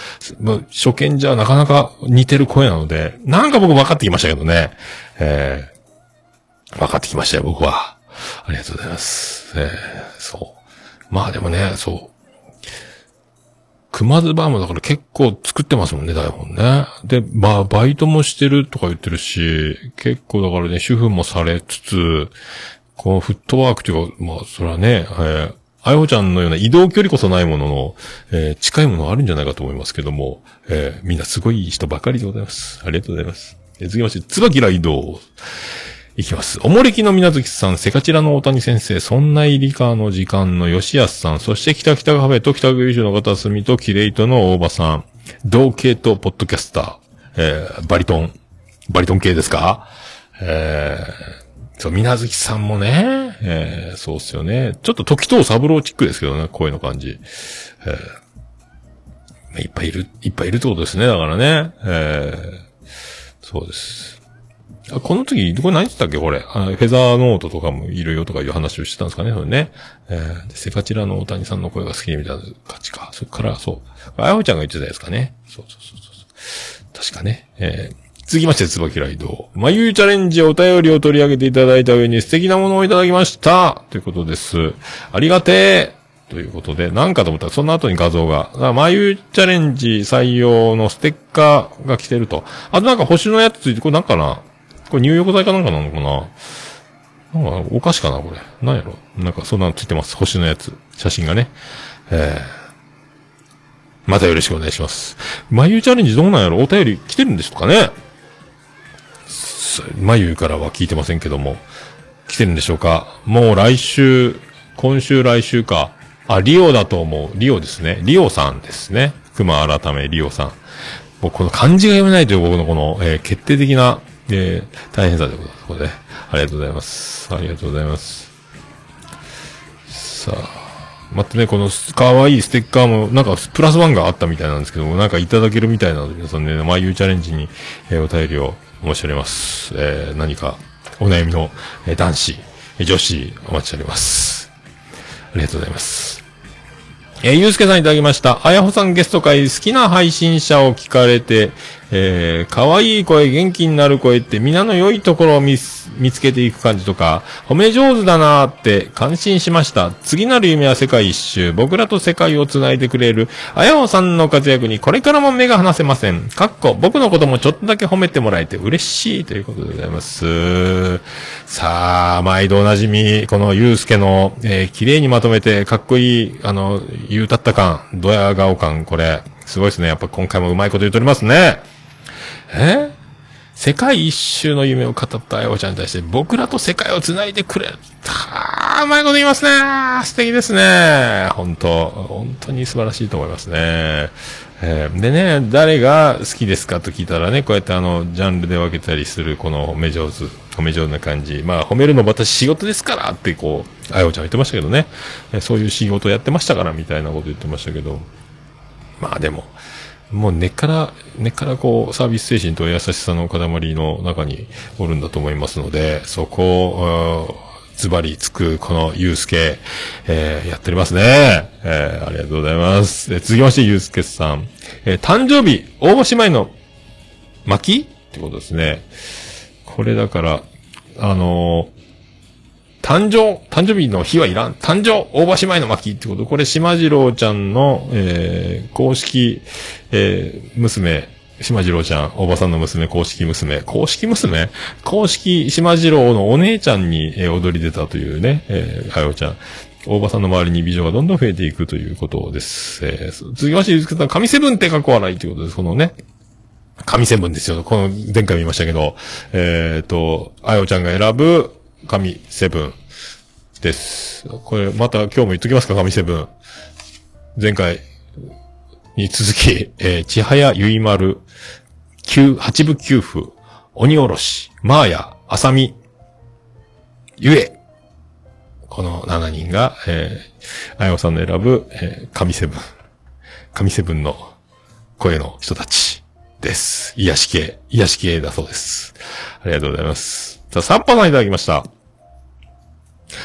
まあ初見じゃなかなか似てる声なので、なんか僕分かってきましたけどね。えー、分かってきましたよ、僕は。ありがとうございます。えー、そう。まあでもね、そう。熊津バーもだから結構作ってますもんね、台本ね。で、まあ、バイトもしてるとか言ってるし、結構だからね、主婦もされつつ、このフットワークというか、まあ、それはね、えー、あやほちゃんのような移動距離こそないものの、えー近いものがあるんじゃないかと思いますけども、えーみんなすごい人ばかりでございます。ありがとうございます。え続きまして、椿ライド。いきます。おもれきのみなずきさん、セカチラの大谷先生、そんな理科の時間の吉安さん、そして北北カフェと北九州の片隅とキレイトの大場さん、同系とポッドキャスター、えー、バリトン、バリトン系ですか？えー、そう、みなずきさんもね、えー、そうっすよね。ちょっと時藤三郎チックですけどね、声の感じ。えーまあいっぱいいる、いっぱいいるってことですね、だからね。えー、そうです。あこの時、これ何言ってたっけ？これ。あフェザーノートとかもいるよとかいう話をしてたんですかね、それね。えー、でセカチラの大谷さんの声が好きでみたいな感じか。そっから、そう。あやほちゃんが言ってたやつかね。そうそうそうそう。確かね。えー、続きまして、椿ライド。まゆゆチャレンジお便りを取り上げていただいた上に素敵なものをいただきましたということです。ありがてえということで、なんかと思ったら、その後に画像が、だからまゆチャレンジ採用のステッカーが来てると。あとなんか星のやつついて、これなんかな？これ入浴剤かなんかなのかな？なんかお菓子かなこれ。なんやろ？なんかそんなのついてます。星のやつ。写真がね。えー、またよろしくお願いします。まゆチャレンジどうなんやろ？お便り来てるんでしょうかね？すまゆからは聞いてませんけども。来てるんでしょうか？もう来週、今週来週か。あ、リオだと思う。リオですね。リオさんですね。熊改めリオさん。もうこの漢字が読めないという僕のこの、えー決定的な、えー大変さということです。これで、ありがとうございます。ありがとうございます。さあ。またね、この可愛いステッカーも、なんかプラスワンがあったみたいなんですけども、なんかいただけるみたいなので、皆さんね、まあ、ゆうチャレンジに、えーお便りをお待ちしております。えー何かお悩みの、えー男子、え女子、お待ちしております。ありがとうございます。えーゆうすけさんいただきました。あやほさんゲスト会、好きな配信者を聞かれて、えー、可愛い声、元気になる声って皆の良いところを見見つけていく感じとか、褒め上手だなーって感心しました。次なる夢は世界一周、僕らと世界を繋いでくれる、あやほさんの活躍にこれからも目が離せません。かっこ、僕のこともちょっとだけ褒めてもらえて嬉しいということでございます。さあ、毎度おなじみ、このゆうすけの、えー綺麗にまとめて、かっこいい、あの、言うたった感、ドヤ顔感、これ、すごいですね。やっぱ今回もうまいこと言っておりますね。え？世界一周の夢を語ったあやちゃんに対して、僕らと世界を繋いでくれ。あーうまいこと言いますね。素敵ですね。本当本当に素晴らしいと思いますね。えーでね、誰が好きですかと聞いたらね、こうやってあの、ジャンルで分けたりする、この褒め上手、褒め上手な感じ。まあ、褒めるの私仕事ですからって、こう、あやおちゃん言ってましたけどね。えそういう仕事やってましたから、みたいなこと言ってましたけど。まあでも、もう根っから、根っからこう、サービス精神と優しさの塊の中におるんだと思いますので、そこを、うんズバリつく、このゆうすけ、えー、やっておりますね。えー、ありがとうございます。えー続きまして、ゆうすけさん。えー誕生日、大場姉妹の巻？ってことですね。これだから、あのー誕生、誕生日の日はいらん。誕生、大場姉妹の巻ってこと。これ、島次郎ちゃんの、えー、公式、えー、娘、島次郎ちゃん、大場さんの娘、公式娘、公式娘？公式島次郎のお姉ちゃんに、えー踊り出たというね、えー、はよちゃん。大場さんの周りに美女がどんどん増えていくということです。えー、続きまして、ゆうすけさん、神セブンって過去笑いということです。このね、神セブンですよ。この、前回見ましたけど、えっ、と、あよちゃんが選ぶ神セブンです。これ、また今日も言っときますか、神セブン。前回に続き、えー、千早ゆいまる、九、八部九夫、鬼おろし、マーヤ、あさみ、ゆえ。この7人が、えー、あやおさんの選ぶ、えー、神セブン。神セブンの声の人たちです。癒し系、癒し系だそうです。ありがとうございます。さあ、サッパさんいただきました。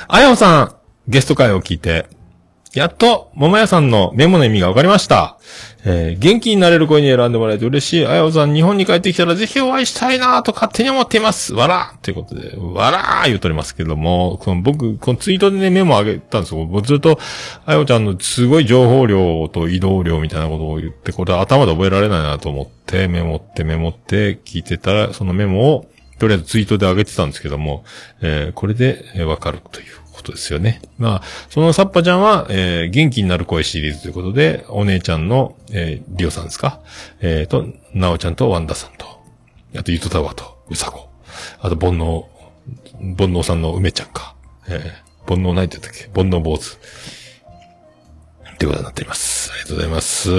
あやおさん、ゲスト会を聞いて、やっと、桃屋さんのメモの意味が分かりました。えー元気になれる声に選んでもらえて嬉しい。あやおさん、日本に帰ってきたらぜひお会いしたいなと勝手に思っています。わらということで、わら言うとりますけども、この僕、このツイートでね、メモ上げたんですよ。僕ずっと、あやおちゃんのすごい情報量と移動量みたいなことを言って、これ頭で覚えられないなと思って、メモってメモって聞いてたら、そのメモを、とりあえずツイートで上げてたんですけども、えーこれでえわかるということですよね。まあ、そのサッパちゃんは、えー元気になる声シリーズということで、お姉ちゃんの、えーリオさんですか？えーと、なおちゃんとワンダさんと、あと、ゆとたわと、うさこ。あと、煩悩、煩悩さんの梅ちゃんか。えー、煩悩ないって言ったっけ？煩悩坊主。ということになっております。ありがとうございます。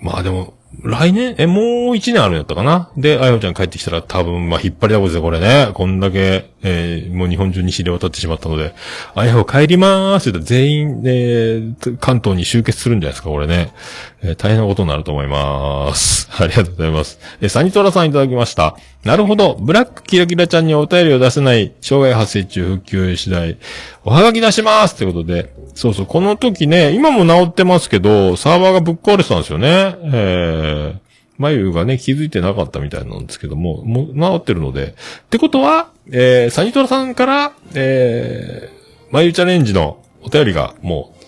まあでも、来年、え、もう一年あるんやったかな？で、あやほちゃん帰ってきたら多分、まあ引っ張りだこですよ、これね。こんだけ、えーもう日本中に知れ渡ってしまったので、あやほ帰りまーすって言ったら全員、えー関東に集結するんじゃないですか、これね。えー大変なことになると思います。ありがとうございます。えサニトラさんいただきました。なるほど。ブラックキラキラちゃんにお便りを出せない障害発生中復旧次第。おはがき出しますってことで。そうそう、この時ね、今も治ってますけど、サーバーがぶっ壊れてたんですよね。えー、眉がね、気づいてなかったみたいなんですけども、もう治ってるので。ってことは、えー、サニトラさんから、えー、眉チャレンジのお便りがもう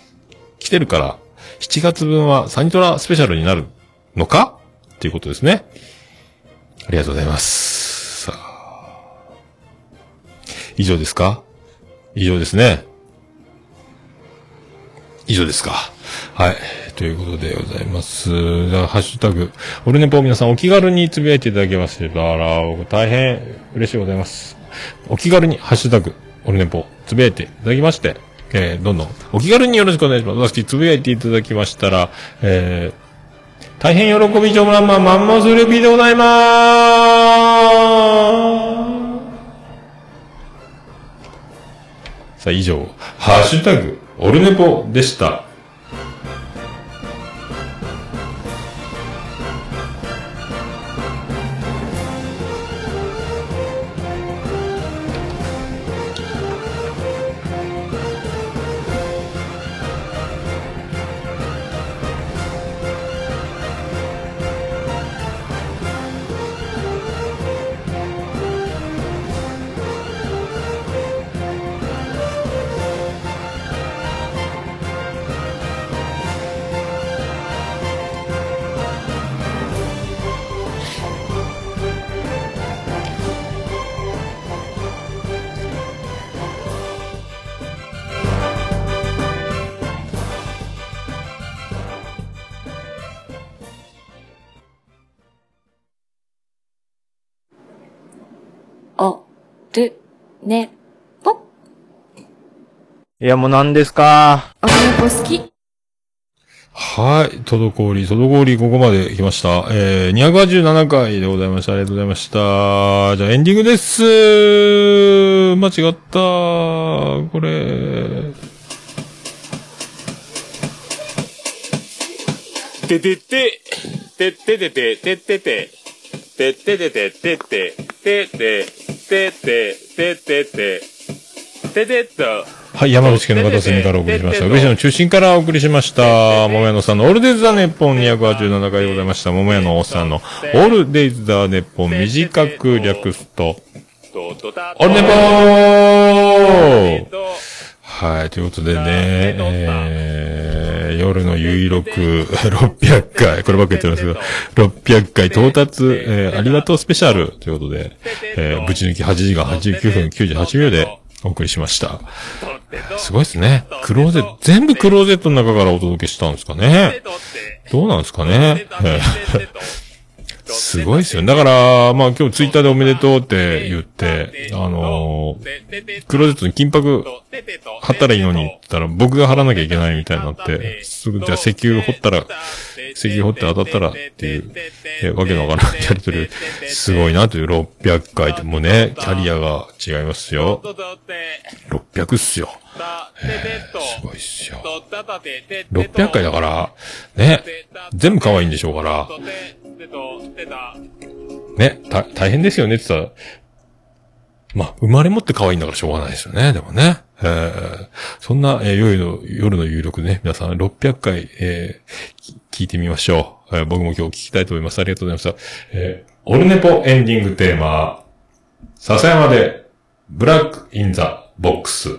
来てるから、7月分はサニトラスペシャルになるのか？っていうことですね。ありがとうございます。さあ。以上ですか？以上ですね。以上ですか。はい。ということでございます。じゃあ、ハッシュタグ、オルネポ皆さんお気軽につぶやいていただけましたら、大変嬉しいございます。お気軽に、ハッシュタグ、オルネポ、つぶやいていただきまして、えー、どんどん、お気軽によろしくお願いします。私、つぶやいていただきましたら、えー、大変喜び上満々、マンモスルピーでございまーす。さあ、以上、ハッシュタグ、オルネポでした。ね、ぽ。いや、もう何ですか？おねぽ好き。はい。滞り、滞り、ここまで来ました。えー、287回でございました。ありがとうございました。じゃあ、エンディングです。間違った。これ。ててて、てててて、ててて、てててて、てて、てて、てて、ててて、ててと、はい、山口県の片隅からお送りしました。宇部市の中心からお送りしました。桃屋のさんのオールデイズ・ザ・ネッポン287回でございました。桃屋のおっさんのオールデイズ・ザ・ネッポン短く略すと、オルネポー。はい、ということでね、えー、夜の有力600回、こればっか言ってるんですけど、600回到達、えー、ありがとうスペシャルということで、えー、ぶち抜き8時間89分98秒でお送りしました。すごいですね。クローゼット、全部クローゼットの中からお届けしたんですかね。どうなんですかね。すごいですよ。だから、まあ今日ツイッターでおめでとうって言って、あのー、クローゼットに金箔貼ったらいいのにって言ったら僕が貼らなきゃいけないみたいになって、すぐじゃあ石油掘ったら、石油掘って当たったらっていう、えわけのわからないやりとり、すごいなという600回でもうね、キャリアが違いますよ。600っすよ。すごいっすよ。600回だから、ね、全部可愛いんでしょうから、ね、た、大変ですよねって言ったら、まあ、生まれ持って可愛いんだからしょうがないですよね、でもね。えー、そんな、えー夜の、夜の有力ね、皆さん600回、えー聞いてみましょう。えー僕も今日聞きたいと思います。ありがとうございました。えーオルネポエンディングテーマ、笹山で、ブラックインザボックス。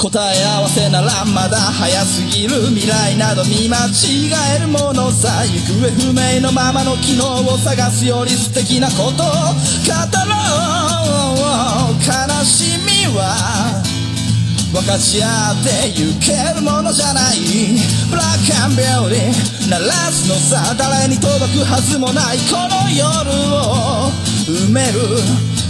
答え合わせならまだ早すぎる未来など見間違えるものさ行方不明のままの昨日を探すより素敵なことを語ろう。悲しみは分かち合ってゆけるものじゃない。ブラックアンビューティー鳴らすのさ誰に届くはずもない。この夜を埋める。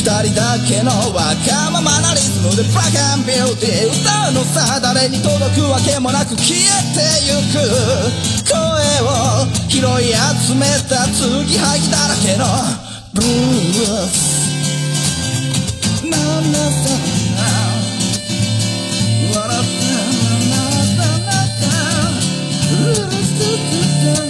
人だけのわがままなリズムでブラックアンビューティー歌うのさ誰に届くわけもなく消えてゆく声を拾い集めた継ぎはぎだらけのブルースななさな笑ったななななな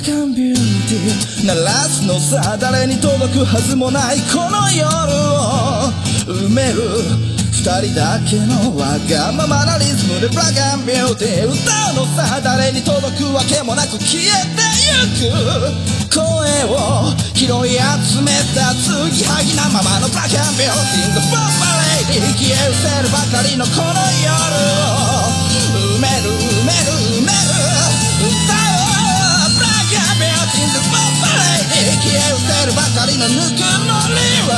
ブラックアンビューティー鳴らすのさ誰に届く。はずもないこの夜を埋める二人だけのわがままなリズムでブラックアンビューティー歌うのさ誰に届く。わけもなく。消えてゆく。声を拾い集めた継ぎはぎなままのブラックアンビューティー The Bomb Lady 消え失せるばかりのこの夜を埋める息合せるばかりのぬくもりは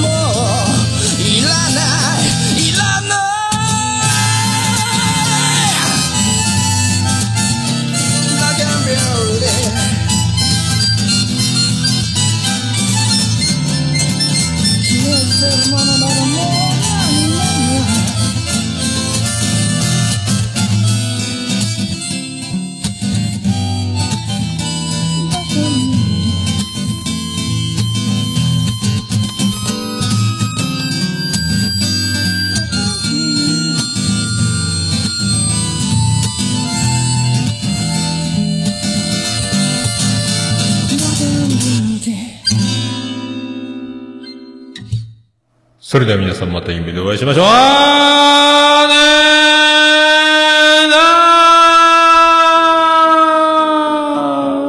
もういらないいらないブラッそれでは皆さんまた夢でお会いしましょう。ねーな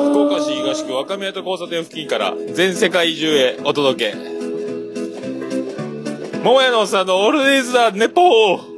ー福岡市東区若宮と交差点付近から全世界中へお届け。桃屋のおっさんのオールディーズだ、ネポー